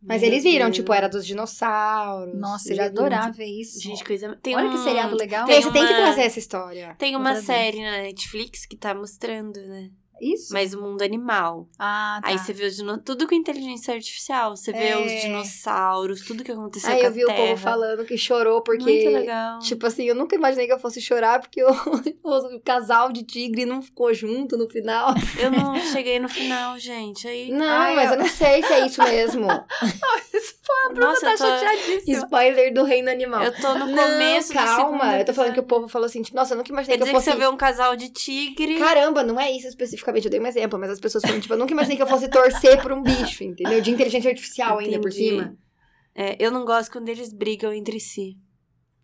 Mas Meu eles viram, Deus. tipo, era dos dinossauros. Nossa, eu ia adorar ver isso. Gente, coisa. Tem Olha um... que seriado legal. Tem, você tem que trazer essa história. Tem uma série na Netflix que tá mostrando, né? Isso. Mas o mundo animal. Ah, tá. Aí você vê os dino... tudo com inteligência artificial. Você vê é. os dinossauros, tudo que aconteceu Aí com eu vi terra. o povo falando que chorou porque... Muito legal. Tipo assim, eu nunca imaginei que eu fosse chorar porque o, o casal de tigre não ficou junto no final. Eu não cheguei no final, gente. Aí... Não, Ai, mas eu... eu não sei se é isso mesmo. isso foi a Bruna Nossa, tá tô... chateadíssima. Spoiler do reino animal. Eu tô no começo não, calma. Eu tô falando que o povo falou assim, tipo, nossa, eu nunca imaginei Quer que eu fosse... que você vê um casal de tigre... Caramba, não é isso especificamente. Eu dei um exemplo, mas as pessoas falam, tipo, eu nunca imaginei que eu fosse torcer por um bicho, entendeu? De inteligência artificial Entendi. ainda por cima. É, eu não gosto quando eles brigam entre si.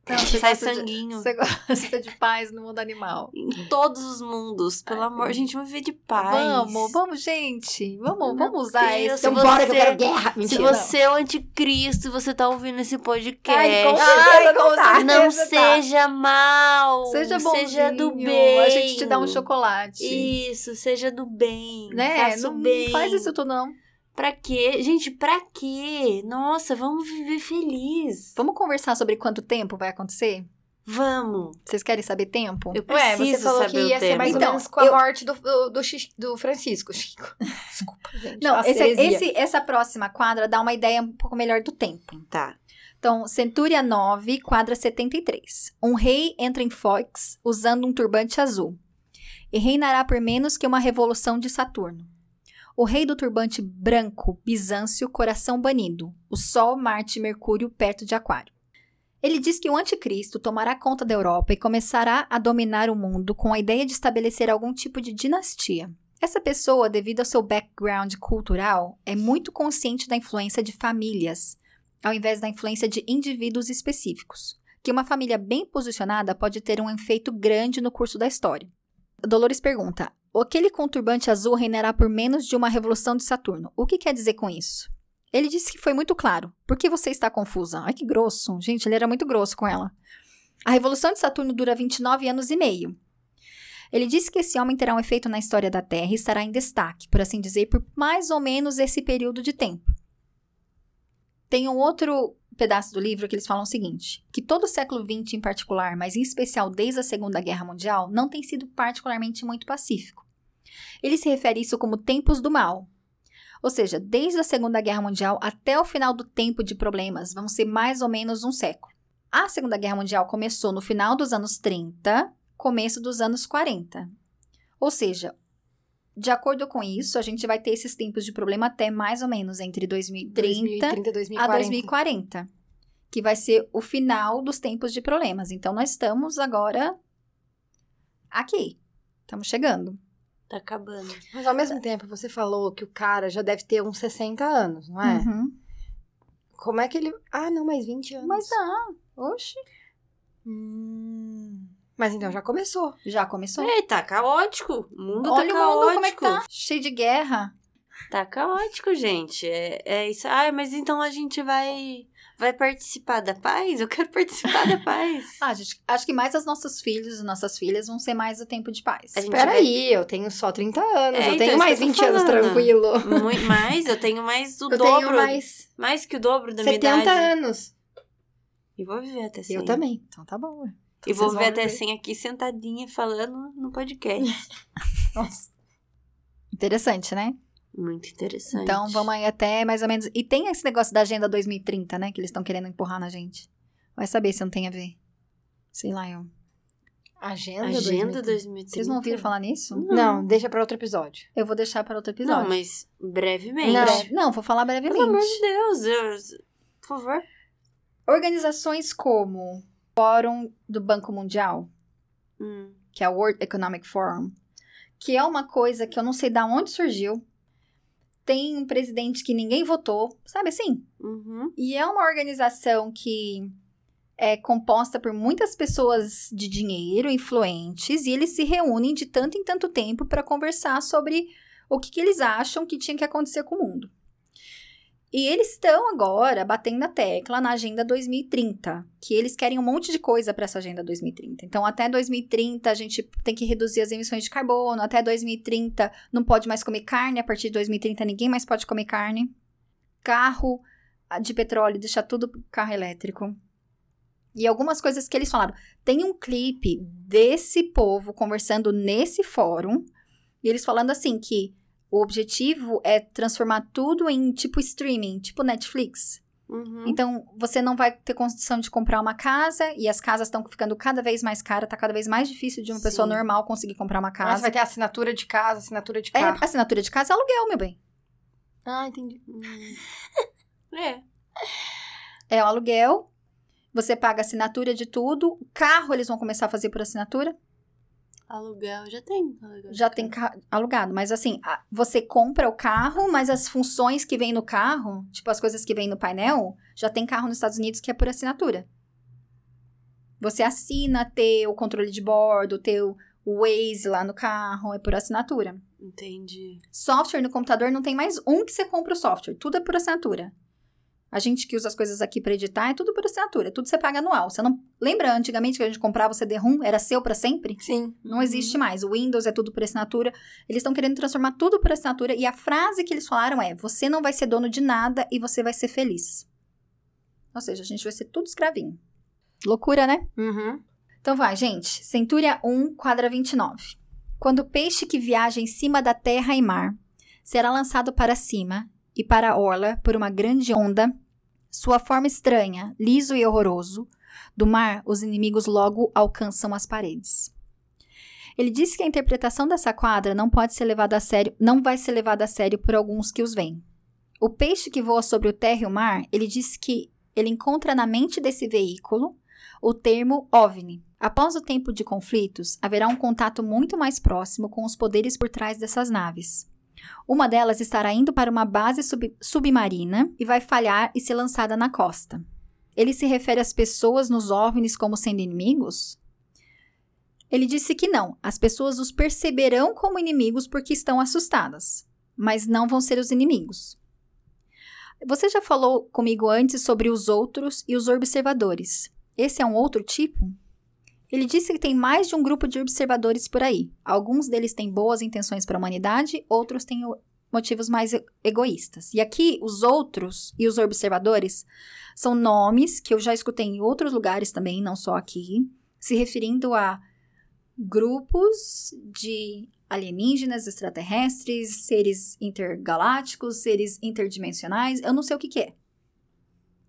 Não, você sai sanguinho. De, você gosta de paz no mundo animal. Em todos os mundos, pelo Ai, amor. Gente, vamos viver de paz. Vamos, vamos, gente. Vamos, vamos usar Deus, esse. Então, bora que eu quero guerra. Mentira, se você não. é o anticristo, você tá ouvindo esse podcast. Ai, com certeza, não, tá. não tá. seja mal. Seja bom. Seja do bem. A gente te dá um chocolate. Isso, seja do bem. Né? Faça não bem. faz isso tudo, não. Pra quê? Gente, pra quê? Nossa, vamos viver feliz. Vamos conversar sobre quanto tempo vai acontecer? Vamos. Vocês querem saber tempo? Eu preciso Ué, você falou que ia ser mais então, ou menos com a eu... morte do, do, do, do, Francisco. Chico. Desculpa, gente. Não, esse, esse, essa próxima quadra dá uma ideia um pouco melhor do tempo. Tá. Então, Centúria 9, quadra 73. Um rei entra em Fox usando um turbante azul e reinará por menos que uma revolução de Saturno. O rei do turbante branco, Bizâncio, coração banido, o Sol, Marte e Mercúrio perto de Aquário. Ele diz que o anticristo tomará conta da Europa e começará a dominar o mundo com a ideia de estabelecer algum tipo de dinastia. Essa pessoa, devido ao seu background cultural, é muito consciente da influência de famílias, ao invés da influência de indivíduos específicos, que uma família bem posicionada pode ter um efeito grande no curso da história. Dolores pergunta: aquele conturbante azul reinará por menos de uma revolução de Saturno. O que quer dizer com isso? Ele disse que foi muito claro. Por que você está confusa? Ai, que grosso. Gente, ele era muito grosso com ela. A revolução de Saturno dura 29 anos e meio. Ele disse que esse homem terá um efeito na história da Terra e estará em destaque, por assim dizer, por mais ou menos esse período de tempo. Tem um outro pedaço do livro que eles falam o seguinte: que todo o século XX em particular, mas em especial desde a Segunda Guerra Mundial, não tem sido particularmente muito pacífico. Ele se refere a isso como tempos do mal. Ou seja, desde a Segunda Guerra Mundial até o final do tempo de problemas, vão ser mais ou menos um século. A Segunda Guerra Mundial começou no final dos anos 30, começo dos anos 40. Ou seja, de acordo com isso, a gente vai ter esses tempos de problema até mais ou menos entre 2030, 2030 2040. a 2040, que vai ser o final dos tempos de problemas. Então, nós estamos agora aqui. Estamos chegando. Tá acabando. Mas ao mesmo tempo, você falou que o cara já deve ter uns 60 anos, não é? Uhum. Como é que ele. Ah, não, mais 20 anos. Mas dá. Oxe. Hum. Mas então já começou. Já começou. Ei, tá caótico. O mundo Olha tá o caótico. mundo como é que tá. Cheio de guerra. Tá caótico, gente. É, é isso. Ah, mas então a gente vai vai participar da paz? Eu quero participar da paz. Ah, gente, acho que mais os nossos filhos e nossas filhas vão ser mais o tempo de paz. Espera vai- aí, eu tenho só 30 anos. É, eu então, tenho mais que eu tô 20 anos tranquilo. Muito mais, eu tenho mais o Eu dobro. tenho mais mais que o dobro da minha 70 idade. anos. E vou viver até 100. Eu também. Então tá bom. ué. E vou viver até viver. 100 aqui sentadinha falando no podcast. Nossa. Interessante, né? Muito interessante. Então vamos aí até mais ou menos. E tem esse negócio da Agenda 2030, né? Que eles estão querendo empurrar na gente. Vai saber se não tem a ver. Sei lá, eu. Agenda, Agenda 2030. 2030. Vocês não ouviram falar nisso? Não, deixa pra outro episódio. Eu vou deixar para outro episódio. Não, mas brevemente. Não. Breve- Não, vou falar brevemente. Pelo amor de Deus, eu- por favor. Organizações como o Fórum do Banco Mundial, Hum. que é o World Economic Forum, que é uma coisa que eu não sei de onde surgiu. Tem um presidente que ninguém votou, sabe assim? Uhum. E é uma organização que é composta por muitas pessoas de dinheiro, influentes, e eles se reúnem de tanto em tanto tempo para conversar sobre o que, que eles acham que tinha que acontecer com o mundo. E eles estão agora batendo na tecla na Agenda 2030, que eles querem um monte de coisa para essa Agenda 2030. Então, até 2030 a gente tem que reduzir as emissões de carbono, até 2030 não pode mais comer carne, a partir de 2030 ninguém mais pode comer carne. Carro de petróleo, deixar tudo carro elétrico. E algumas coisas que eles falaram. Tem um clipe desse povo conversando nesse fórum, e eles falando assim que o objetivo é transformar tudo em tipo streaming, tipo Netflix. Uhum. Então, você não vai ter condição de comprar uma casa, e as casas estão ficando cada vez mais caras, tá cada vez mais difícil de uma pessoa Sim. normal conseguir comprar uma Mas casa. vai ter assinatura de casa, assinatura de É, carro. assinatura de casa é aluguel, meu bem. Ah, entendi. Hum. É. É o aluguel. Você paga assinatura de tudo. O carro eles vão começar a fazer por assinatura. Aluguel já tem. aluguel Já tem alugado. Mas assim, você compra o carro, mas as funções que vem no carro, tipo as coisas que vem no painel, já tem carro nos Estados Unidos que é por assinatura. Você assina ter o controle de bordo, ter o Waze lá no carro, é por assinatura. Entendi. Software no computador não tem mais um que você compra o software, tudo é por assinatura. A gente que usa as coisas aqui para editar é tudo por assinatura, tudo você paga anual. Você não lembra antigamente que a gente comprava o CD-ROM, era seu para sempre? Sim. Não existe mais. O Windows é tudo por assinatura. Eles estão querendo transformar tudo por assinatura e a frase que eles falaram é: você não vai ser dono de nada e você vai ser feliz. Ou seja, a gente vai ser tudo escravinho. Loucura, né? Uhum. Então vai, gente. Centúria 1, quadra 29. Quando o peixe que viaja em cima da terra e mar será lançado para cima e para a orla por uma grande onda, sua forma estranha, liso e horroroso, do mar os inimigos logo alcançam as paredes. Ele disse que a interpretação dessa quadra não pode ser levada a sério, não vai ser levada a sério por alguns que os veem. O peixe que voa sobre o terra e o mar, ele disse que ele encontra na mente desse veículo o termo OVNI. Após o tempo de conflitos, haverá um contato muito mais próximo com os poderes por trás dessas naves. Uma delas estará indo para uma base sub submarina e vai falhar e ser lançada na costa. Ele se refere às pessoas nos OVNIs como sendo inimigos? Ele disse que não, as pessoas os perceberão como inimigos porque estão assustadas, mas não vão ser os inimigos. Você já falou comigo antes sobre os outros e os observadores. Esse é um outro tipo? Ele disse que tem mais de um grupo de observadores por aí. Alguns deles têm boas intenções para a humanidade, outros têm motivos mais egoístas. E aqui, os outros e os observadores são nomes que eu já escutei em outros lugares também, não só aqui, se referindo a grupos de alienígenas, extraterrestres, seres intergalácticos, seres interdimensionais, eu não sei o que, que é.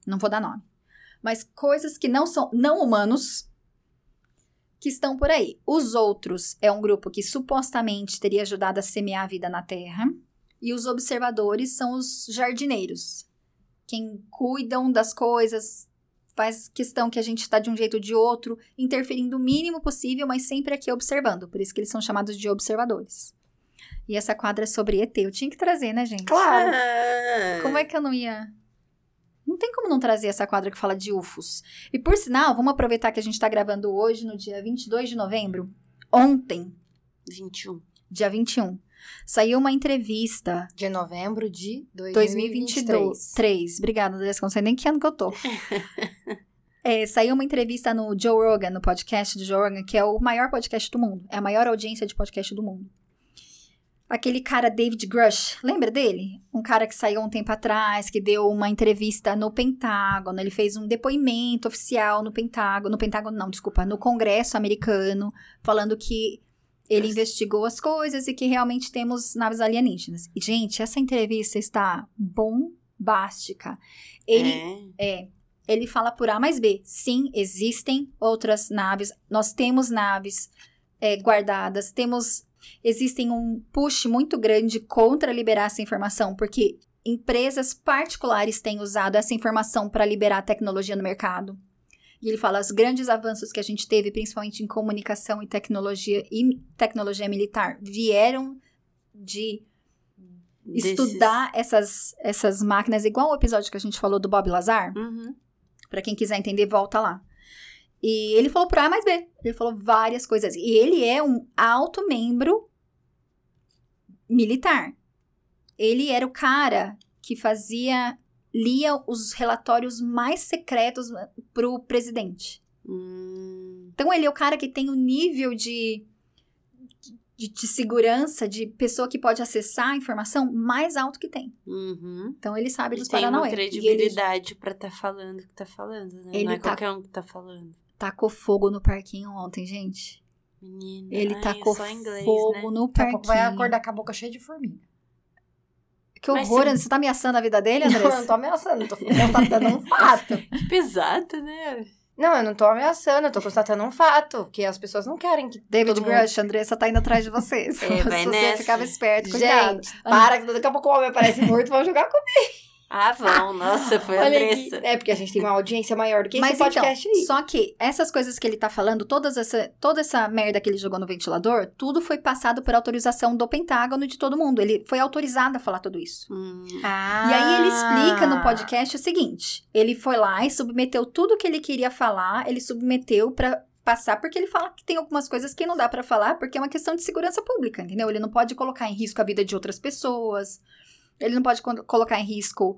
Não vou dar nome. Mas coisas que não são não humanos que estão por aí. Os outros é um grupo que supostamente teria ajudado a semear a vida na Terra. E os observadores são os jardineiros, quem cuidam das coisas, faz questão que a gente está de um jeito ou de outro, interferindo o mínimo possível, mas sempre aqui observando. Por isso que eles são chamados de observadores. E essa quadra é sobre ET. Eu tinha que trazer, né, gente? Claro. Como é que eu não ia. Não tem como não trazer essa quadra que fala de UFOs. E por sinal, vamos aproveitar que a gente está gravando hoje, no dia 22 de novembro. Ontem. 21. Dia 21. Saiu uma entrevista. De novembro de 2023. 2023. Obrigada, Andressa. Não sei nem que ano que eu tô. é, saiu uma entrevista no Joe Rogan, no podcast do Joe Rogan, que é o maior podcast do mundo. É a maior audiência de podcast do mundo. Aquele cara David Grush, lembra dele? Um cara que saiu um tempo atrás, que deu uma entrevista no Pentágono, ele fez um depoimento oficial no Pentágono, no Pentágono não, desculpa, no Congresso americano, falando que ele investigou as coisas e que realmente temos naves alienígenas. E, gente, essa entrevista está bombástica. Ele é. é ele fala por A mais B. Sim, existem outras naves. Nós temos naves é, guardadas, temos existem um push muito grande contra liberar essa informação, porque empresas particulares têm usado essa informação para liberar tecnologia no mercado. E ele fala os grandes avanços que a gente teve, principalmente em comunicação e tecnologia e tecnologia militar, vieram de Desses... estudar essas, essas máquinas, igual o episódio que a gente falou do Bob Lazar. Uhum. Para quem quiser entender, volta lá. E ele falou pro A mais B. Ele falou várias coisas. E ele é um alto membro militar. Ele era o cara que fazia lia os relatórios mais secretos pro presidente. Hum. Então ele é o cara que tem o nível de, de, de, segurança, de pessoa que pode acessar a informação mais alto que tem. Uhum. Então ele sabe ele dos tem Paranauê. uma credibilidade para estar tá falando o que tá falando, né? Ele Não é tá... qualquer um que tá falando tacou fogo no parquinho ontem, gente. Menina, ele ai, tacou é inglês, fogo né? no parquinho. vai acordar com a boca cheia de formiga. Que horror, se- Andressa. Você tá ameaçando a vida dele, Não, eu Andressa? não tô ameaçando, eu tô constatando um fato. Que pesado, né? Não, eu não tô ameaçando, eu tô constatando um fato. Que as pessoas não querem que David todo mundo... Grush, a Andressa tá indo atrás de vocês. É, vai Se você nessa. ficava esperto, cuidado. Gente, para, que daqui a pouco o homem aparece morto, vão jogar comigo. Ah, vão. Nossa, foi a Andressa. aqui. É, porque a gente tem uma audiência maior do que Mas esse podcast então, aí. só que essas coisas que ele tá falando, todas essa, toda essa merda que ele jogou no ventilador, tudo foi passado por autorização do Pentágono e de todo mundo. Ele foi autorizado a falar tudo isso. Hum. Ah. E aí ele explica no podcast o seguinte: ele foi lá e submeteu tudo que ele queria falar, ele submeteu pra passar, porque ele fala que tem algumas coisas que não dá pra falar, porque é uma questão de segurança pública, entendeu? Ele não pode colocar em risco a vida de outras pessoas, ele não pode co- colocar em risco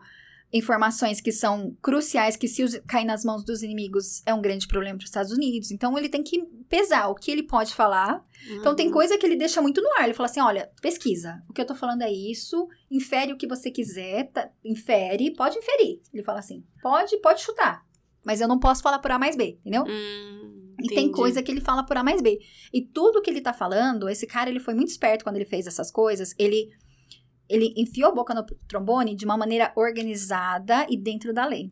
informações que são cruciais, que se cair nas mãos dos inimigos é um grande problema para os Estados Unidos. Então ele tem que pesar o que ele pode falar então tem Uhum. coisa que ele deixa muito no ar. Ele fala assim: olha, pesquisa. O que eu tô falando é isso, infere o que você quiser, tá? infere, pode inferir. Ele fala assim: pode, pode chutar. Mas eu não posso falar por A mais B, entendeu? Hum, E tem coisa que ele fala por A mais B. E tudo que ele tá falando, esse cara, ele foi muito esperto quando ele fez essas coisas. Ele, ele enfiou a boca no trombone de uma maneira organizada e dentro da lei.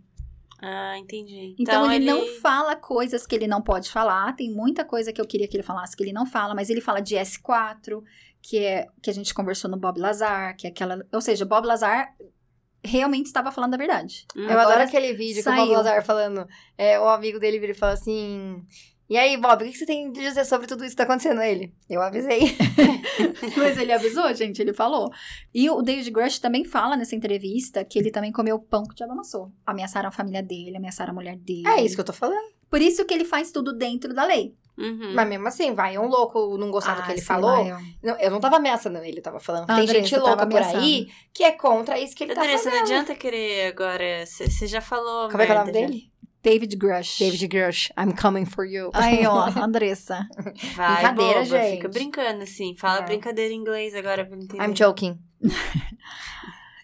Ah, entendi. Então, ele, não fala coisas que ele não pode falar. Tem muita coisa que eu queria que ele falasse que ele não fala, mas ele fala de S4, que é que a gente conversou no Bob Lazar, que é aquela. Ou seja, Bob Lazar realmente estava falando a verdade. Hum. Eu adoro aquele vídeo saiu. que o Bob Lazar falando. É, o amigo dele vira e fala assim. E aí, Bob, o que você tem de dizer sobre tudo isso que tá acontecendo a ele? Eu avisei. Mas ele avisou, gente, ele falou. E o David Grush também fala nessa entrevista que ele também comeu pão que o diabo amassou. Ameaçaram a família dele, ameaçaram a mulher dele. É isso que eu tô falando. Por isso que ele faz tudo dentro da lei. Uhum. Mas mesmo assim, vai, um louco não gostar do Ah, que ele sei falou. lá, eu- Não, eu não tava ameaçando ele, eu tava falando. que Ah, tem Andressa, gente louca por aí que é contra isso que ele tá Andressa, fazendo. não adianta querer agora. Você já falou. Como é que é o nome merda, já. dele? David Grush. David Grush. I'm coming for you. Aí, ó, Andressa. Vai, Brincadeira, boba, gente. Fica brincando assim. Fala É. brincadeira em inglês agora pra entender. I'm joking.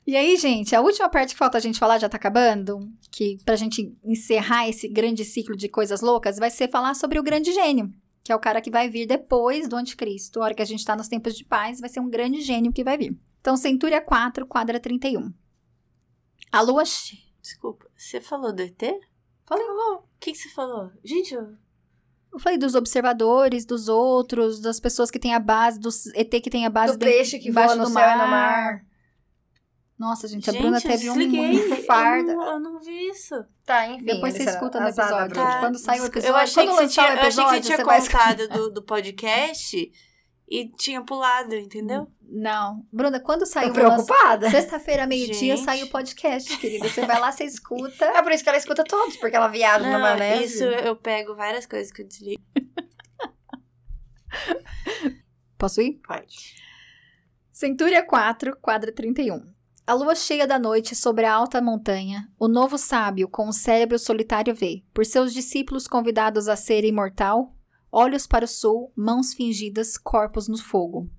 E aí, gente, a última parte que falta a gente falar já tá acabando, que pra gente encerrar esse grande ciclo de coisas loucas, vai ser falar sobre o grande gênio, que é o cara que vai vir depois do anticristo. A hora que a gente tá nos tempos de paz, vai ser um grande gênio que vai vir. Então, Centúria 4, quadra 31. A lua... Desculpa, você falou do ET? Falei. O que, que você falou? Gente, eu... Eu falei dos observadores, dos outros, das pessoas que têm a base, dos ET que tem a base Do peixe que voa no do e no mar. mar. Nossa, gente, a Gente, Bruna eu teve um infarto. Eu não, eu não vi isso. Tá, enfim. Depois você escuta no episódio. Bruna. Tá, Quando sai o episódio, Eu achei, que você, tinha, eu achei que episódio, você tinha você vai contado do, do podcast e tinha pulado, entendeu? Não. Bruna, quando Tô saiu o preocupada. Sexta-feira, meio-dia, sai o podcast, querida. Você vai lá, você escuta. É por isso que ela escuta todos, porque ela viaja na Não, maionese. isso eu pego várias coisas que eu desligo. Posso ir? Pode. Centúria 4, quadra 31. A lua cheia da noite sobre a alta montanha, o novo sábio com o cérebro solitário vê, por seus discípulos convidados a ser imortal, olhos para o sul, mãos fingidas, corpos no fogo.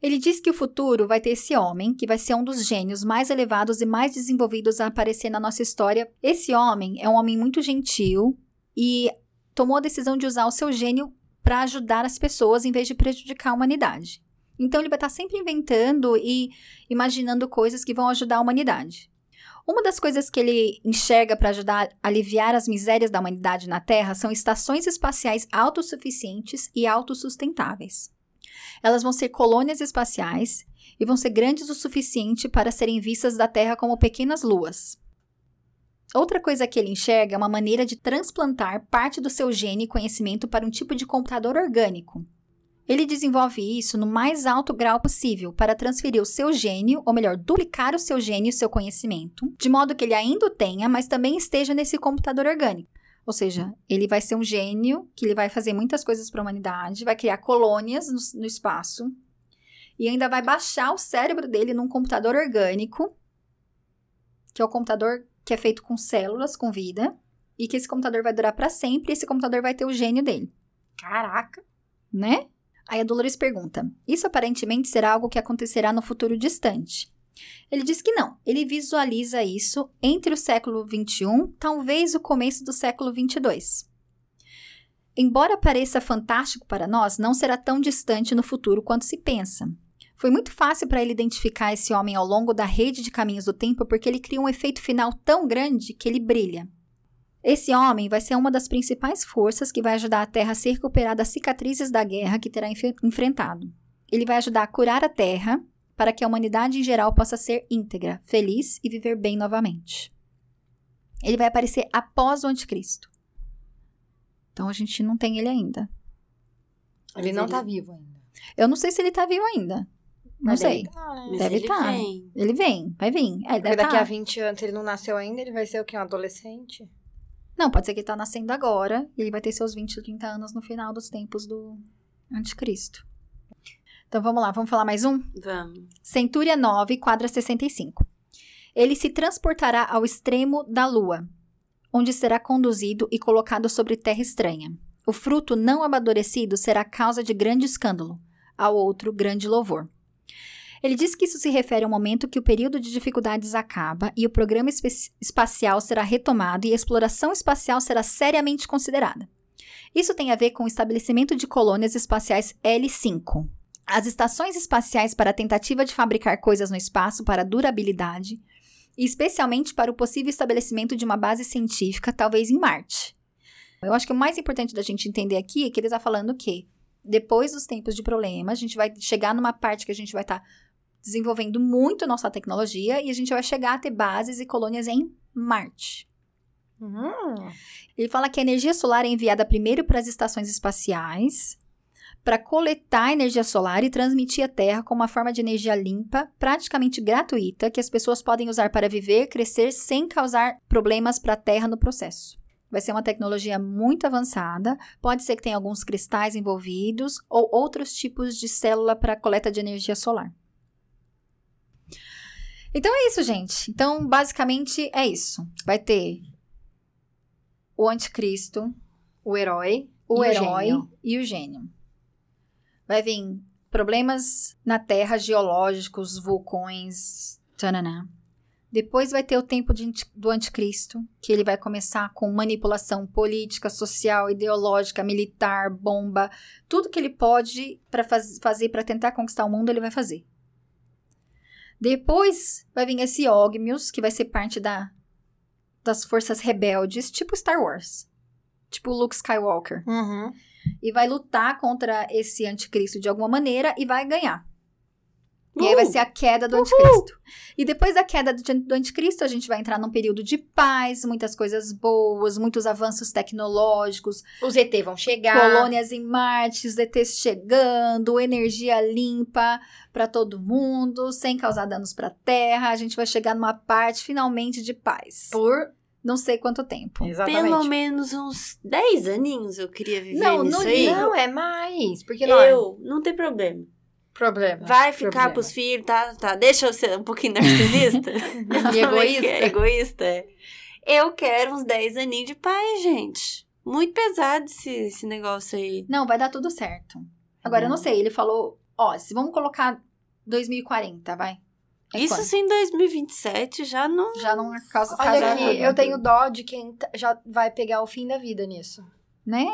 Ele diz que o futuro vai ter esse homem, que vai ser um dos gênios mais elevados e mais desenvolvidos a aparecer na nossa história. Esse homem é um homem muito gentil e tomou a decisão de usar o seu gênio para ajudar as pessoas em vez de prejudicar a humanidade. Então ele vai estar sempre inventando e imaginando coisas que vão ajudar a humanidade. Uma das coisas que ele enxerga para ajudar a aliviar as misérias da humanidade na Terra são estações espaciais autossuficientes e autossustentáveis. Elas vão ser colônias espaciais e vão ser grandes o suficiente para serem vistas da Terra como pequenas luas. Outra coisa que ele enxerga é uma maneira de transplantar parte do seu gene e conhecimento para um tipo de computador orgânico. Ele desenvolve isso no mais alto grau possível para transferir o seu gênio, ou melhor, duplicar o seu gênio e seu conhecimento, de modo que ele ainda o tenha, mas também esteja nesse computador orgânico. Ou seja, ele vai ser um gênio que ele vai fazer muitas coisas para a humanidade, vai criar colônias no, no espaço e ainda vai baixar o cérebro dele num computador orgânico, que é o computador que é feito com células, com vida, e que esse computador vai durar para sempre e esse computador vai ter o gênio dele. Caraca. Né? Aí a Dolores pergunta: Isso aparentemente será algo que acontecerá no futuro distante. Ele diz que não. Ele visualiza isso entre o século XXI, talvez o começo do século XXII. Embora pareça fantástico para nós, não será tão distante no futuro quanto se pensa. Foi muito fácil para ele identificar esse homem ao longo da rede de caminhos do tempo porque ele cria um efeito final tão grande que ele brilha. Esse homem vai ser uma das principais forças que vai ajudar a Terra a se recuperar das cicatrizes da guerra que terá enf- enfrentado. Ele vai ajudar a curar a Terra para que a humanidade em geral possa ser íntegra, feliz e viver bem novamente. Ele vai aparecer após o anticristo. Então a gente não tem ele ainda. Ele Mas não ele- tá vivo ainda. Eu não sei se ele tá vivo ainda. Não Mas sei. ele tá, né? Deve ele tá. vem. Ele vem, vai vir. É, deve daqui tá. a 20 anos ele não nasceu ainda, ele vai ser o quê? Um adolescente? Não, pode ser que ele tá nascendo agora e ele vai ter seus 20, 30 anos no final dos tempos do anticristo. Então vamos lá, vamos falar mais um? Vamos. Centúria 9, quadra 65. Ele se transportará ao extremo da lua, onde será conduzido e colocado sobre terra estranha. O fruto não amadurecido será causa de grande escândalo, ao outro grande louvor. Ele diz que isso se refere ao momento que o período de dificuldades acaba e o programa espacial será retomado e a exploração espacial será seriamente considerada. Isso tem a ver com o estabelecimento de colônias espaciais L5, as estações espaciais para a tentativa de fabricar coisas no espaço para durabilidade especialmente para o possível estabelecimento de uma base científica, talvez em Marte. Eu acho que o mais importante da gente entender aqui é que ele está falando que depois dos tempos de problema, a gente vai chegar numa parte que a gente vai estar tá desenvolvendo muito nossa tecnologia e a gente vai chegar a ter bases e colônias em Marte. Uhum. Ele fala que a energia solar é enviada primeiro para as estações espaciais, para coletar energia solar e transmitir à Terra como uma forma de energia limpa, praticamente gratuita, que as pessoas podem usar para viver, crescer sem causar problemas para a Terra no processo. Vai ser uma tecnologia muito avançada, pode ser que tenha alguns cristais envolvidos ou outros tipos de célula para coleta de energia solar. Então é isso, gente. Então, basicamente é isso. Vai ter o anticristo, o herói, o e herói o e o gênio. Vai vir problemas na Terra geológicos, vulcões, tananã. Depois vai ter o tempo de, do anticristo, que ele vai começar com manipulação política, social, ideológica, militar, bomba, tudo que ele pode para faz, fazer para tentar conquistar o mundo, ele vai fazer. Depois vai vir esse Ogmius, que vai ser parte da, das forças rebeldes, tipo Star Wars. Tipo Luke Skywalker. Uhum. E vai lutar contra esse anticristo de alguma maneira e vai ganhar. E aí vai ser a queda do anticristo. E depois da queda do, anticristo, a gente vai entrar num período de paz, muitas coisas boas, muitos avanços tecnológicos, Os ET vão chegar. colônias em Marte, os ETs chegando, energia limpa para todo mundo, sem causar danos para a Terra. A gente vai chegar numa parte finalmente de paz. Por. Não sei quanto tempo. Exatamente. Pelo menos uns 10 aninhos eu queria viver Não, nisso no aí. Não, é mais. Porque não é eu, não tem problema. Problema. Vai ficar Problema. pros filhos, tá? tá. Deixa eu ser um pouquinho narcisista. E egoísta. É egoísta, é. Eu quero uns 10 aninhos de paz, gente. Muito pesado esse, esse negócio aí. Não, vai dar tudo certo. Agora, eu não Não. sei, ele falou, ó, se vamos colocar 2040, vai. É Isso sim, em 2027 já não. já não causa Olha causa aqui, eu tenho dó de quem tá- já vai pegar o fim da vida nisso. Né?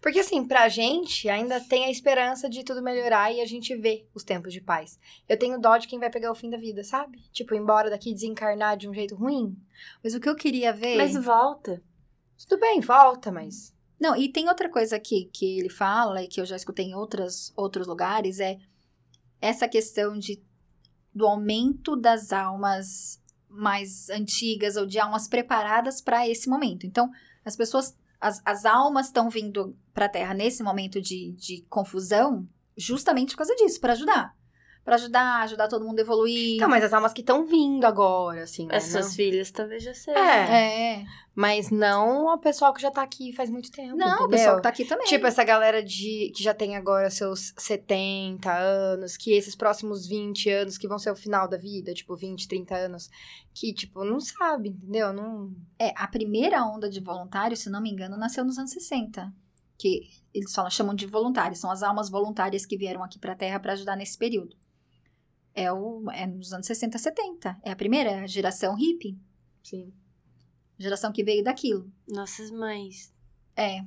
Porque assim, pra gente ainda tem a esperança de tudo melhorar e a gente vê os tempos de paz. Eu tenho dó de quem vai pegar o fim da vida, sabe? Tipo, embora daqui desencarnar de um jeito ruim. Mas o que eu queria ver... Mas volta. Tudo bem, volta, mas. Não, e tem outra coisa aqui que ele fala e que eu já escutei em outras, outros lugares, é essa questão de, do aumento das almas mais antigas ou de almas preparadas para esse momento. Então, as pessoas, as, as almas estão vindo para a Terra nesse momento de, de confusão justamente por causa disso, para ajudar. Para ajudar, ajudar todo mundo a evoluir. Então, mas as almas que estão vindo agora, assim, né? As suas Não- filhas talvez já sejam. É. É. Mas não o pessoal que já tá aqui faz muito tempo. Não, o entendeu? pessoal que tá aqui também. Tipo, essa galera de que já tem agora seus 70 anos, que esses próximos 20 anos, que vão ser o final da vida, tipo, 20, 30 anos, que, tipo, não sabe, entendeu? Não. É, a primeira onda de voluntários, se não me engano, nasceu nos anos 60. Que eles falam, chamam de voluntários, são as almas voluntárias que vieram aqui pra Terra para ajudar nesse período. É, o, é nos anos 60, 70. É a primeira geração hippie, Sim. geração que veio daquilo. Nossas mães. É.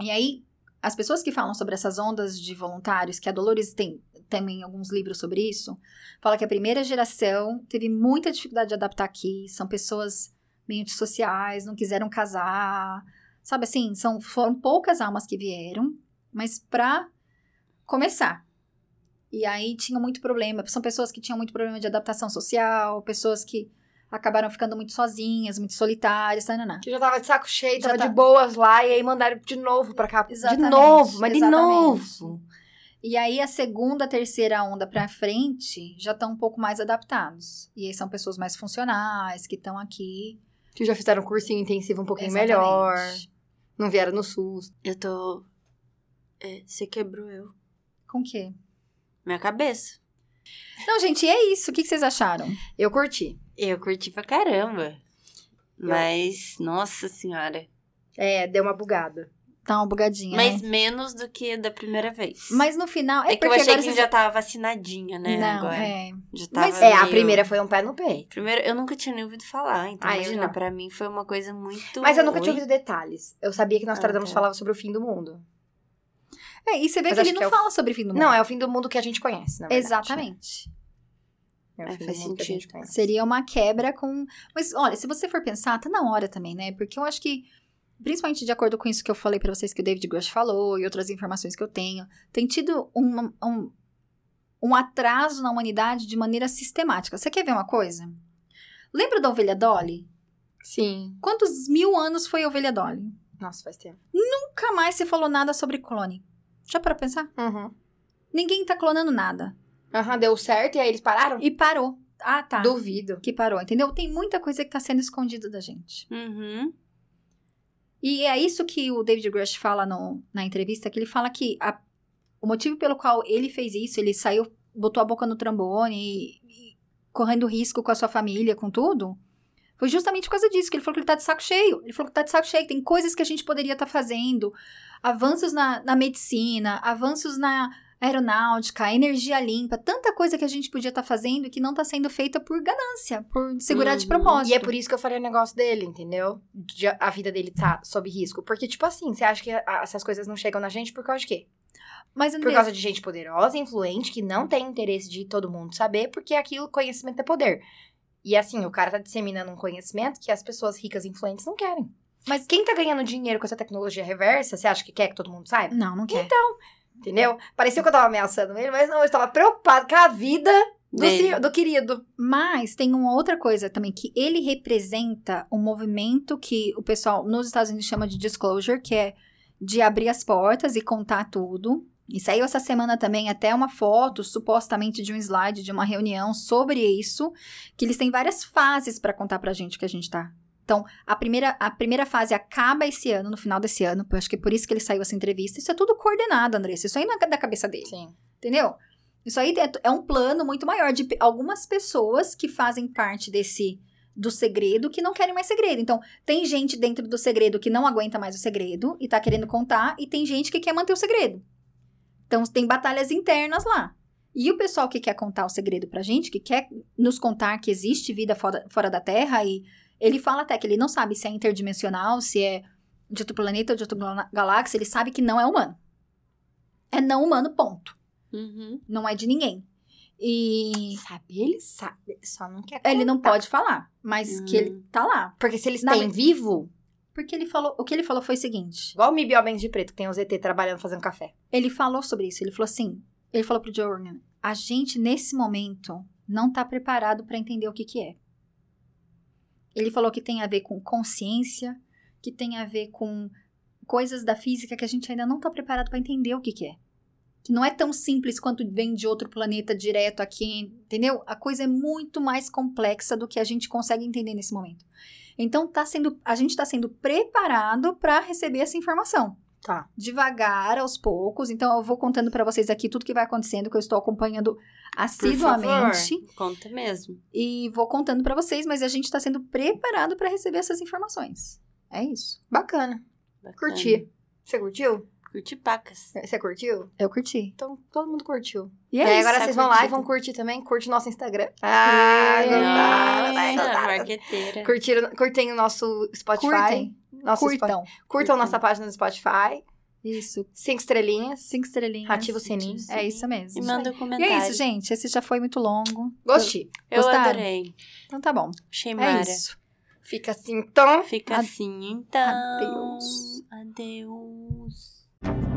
E aí, as pessoas que falam sobre essas ondas de voluntários, que a Dolores tem também alguns livros sobre isso, fala que a primeira geração teve muita dificuldade de adaptar aqui, são pessoas meio antissociais, não quiseram casar, sabe assim, são, foram poucas almas que vieram, mas pra começar. E aí tinham muito problema, são pessoas que tinham muito problema de adaptação social, pessoas que acabaram ficando muito sozinhas, muito solitárias, tananã. Que já tava de saco cheio, Já tava tá- de boas lá, e aí mandaram de novo pra cá. Exatamente, de novo, mas de exatamente. novo. E aí, a segunda, terceira onda pra frente já estão um pouco mais adaptados. E aí são pessoas mais funcionais, que estão aqui. Que já fizeram um cursinho intensivo um pouquinho Exatamente. melhor. Não vieram no SUS. Eu tô. É, você quebrou eu. Com o quê? Minha cabeça. Não, gente, é isso. O que que vocês acharam? Eu curti. Eu curti pra caramba. Mas, nossa senhora. É, deu uma bugada. Tá uma bugadinha, Mas né? menos do que da primeira vez. Mas no final... É, É, que eu porque achei agora que vocês- já tava vacinadinha, né? Não, agora. é. Já tava Mas- É, a meio- primeira foi um pé no peito. Primeiro, eu nunca tinha nem ouvido falar. Então, Ah, eu imagina, pra mim foi uma coisa muito. Mas eu nunca tinha Oi? ouvido detalhes. Eu sabia que Nostradamus Ah, tá. falava sobre o fim do mundo. É, e você vê Mas que ele que não é o- fala sobre fim do mundo. Não, é o fim do mundo que a gente conhece, na verdade. Exatamente. É o É, fim do faz sentido. Seria uma quebra com. Mas olha, se você for pensar, tá na hora também, né? Porque eu acho que, principalmente de acordo com isso que eu falei pra vocês que o David Grush falou e outras informações que eu tenho, tem tido um, um, um atraso na humanidade de maneira sistemática. Você quer ver uma coisa? Lembra da ovelha Dolly? Sim. Quantos mil anos foi a ovelha Dolly? Nossa, faz tempo. Nunca mais se falou nada sobre clone. Já para pensar? Uhum. Ninguém tá clonando nada. Aham, deu certo e aí eles pararam? E parou. Ah, tá. Duvido. Que parou, entendeu? Tem muita coisa que tá sendo escondida da gente. Uhum. E é isso que o David Grush fala no- na entrevista, que ele fala que a- o motivo pelo qual ele fez isso, ele saiu, botou a boca no trombone, e, e correndo risco com a sua família, com tudo, foi justamente por causa disso, que ele falou que ele tá de saco cheio. Ele falou que tá de saco cheio, tem coisas que a gente poderia estar fazendo, avanços na, na medicina, avanços na aeronáutica, energia limpa, tanta coisa que a gente podia estar fazendo e que não tá sendo feita por ganância, por segurar de Uhum. propósito. E é por isso que eu falei o negócio dele, entendeu? De a vida dele tá sob risco. Porque, tipo assim, você acha que a- essas coisas não chegam na gente por causa de quê? Mas, Por causa de gente poderosa, influente, que não tem interesse de todo mundo saber, porque aquilo, conhecimento é poder. E assim, o cara tá disseminando um conhecimento que as pessoas ricas e influentes não querem. Mas quem tá ganhando dinheiro com essa tecnologia reversa, você acha que quer que todo mundo saiba? não, não quer. Entendeu? Parecia que eu tava ameaçando ele, mas não, eu estava preocupado com a vida do, senhor- do querido. Mas tem uma outra coisa também, que ele representa um movimento que o pessoal nos Estados Unidos chama de disclosure, que é de abrir as portas e contar tudo. E saiu essa semana também até uma foto, supostamente de um slide de uma reunião sobre isso, que eles têm várias fases para contar pra gente o que a gente tá. Então, a primeira, a primeira fase acaba esse ano, no final desse ano, eu acho que é por isso que ele saiu essa entrevista. Isso é tudo coordenado, Andressa. Isso aí não é da cabeça dele. Sim. Entendeu? Isso aí é- é um plano muito maior de algumas pessoas que fazem parte desse do segredo que não querem mais segredo. Então, tem gente dentro do segredo que não aguenta mais o segredo e tá querendo contar, e tem gente que quer manter o segredo. Então, tem batalhas internas lá. E o pessoal que quer contar o segredo pra gente, que quer nos contar que existe vida fora, fora da Terra, e ele fala até que ele não sabe se é interdimensional, se é de outro planeta ou de outra galáxia, ele sabe que não é humano. É não humano, ponto Uhum. não é de ninguém. E Sabe, ele sabe, só não quer ele não contar. pode falar, mas que ele tá lá. Porque se eles têm vivo, Porque ele falou, o que ele falou foi o seguinte, igual o Mi Biobens de Preto, que tem o ZT trabalhando fazendo café. ele falou sobre isso, ele falou assim, ele falou pro Joe Rogan, a gente nesse momento não tá preparado pra entender o que que é. Ele falou que tem a ver com consciência, que tem a ver com coisas da física que a gente ainda não tá preparado pra entender o que que é. Que não é tão simples quanto vem de outro planeta direto aqui, entendeu? A coisa é muito mais complexa do que a gente consegue entender nesse momento. Então tá sendo, a gente está sendo preparado para receber essa informação Tá. devagar, aos poucos. Então, eu vou contando pra vocês aqui tudo que vai acontecendo, que eu estou acompanhando Por assiduamente. favor, Conta mesmo. E vou contando pra vocês, mas a gente está sendo preparado pra receber essas informações. É isso. Bacana. Bacana. Curti. Você curtiu? Curti pacas. Você curtiu? Eu curti. Então, todo mundo curtiu. E é, É, isso. agora tá vocês vão lá e vão curtir também. Curte nosso Instagram. Ah, É. marqueteira. Curtiram, curtem o nosso Spotify. Curtem. Nosso Curtam. Curtam nossa página no Spotify. Isso. Cinco estrelinhas. Cinco estrelinhas. Ativa o sininho. É isso E mesmo. manda um E comentário. é isso, gente. Esse já foi muito longo. Gostei. Eu Gostaram? adorei. Então tá bom. Achei É isso. Fica assim, então. Fica Ad- assim, então. Adeus. Adeus. you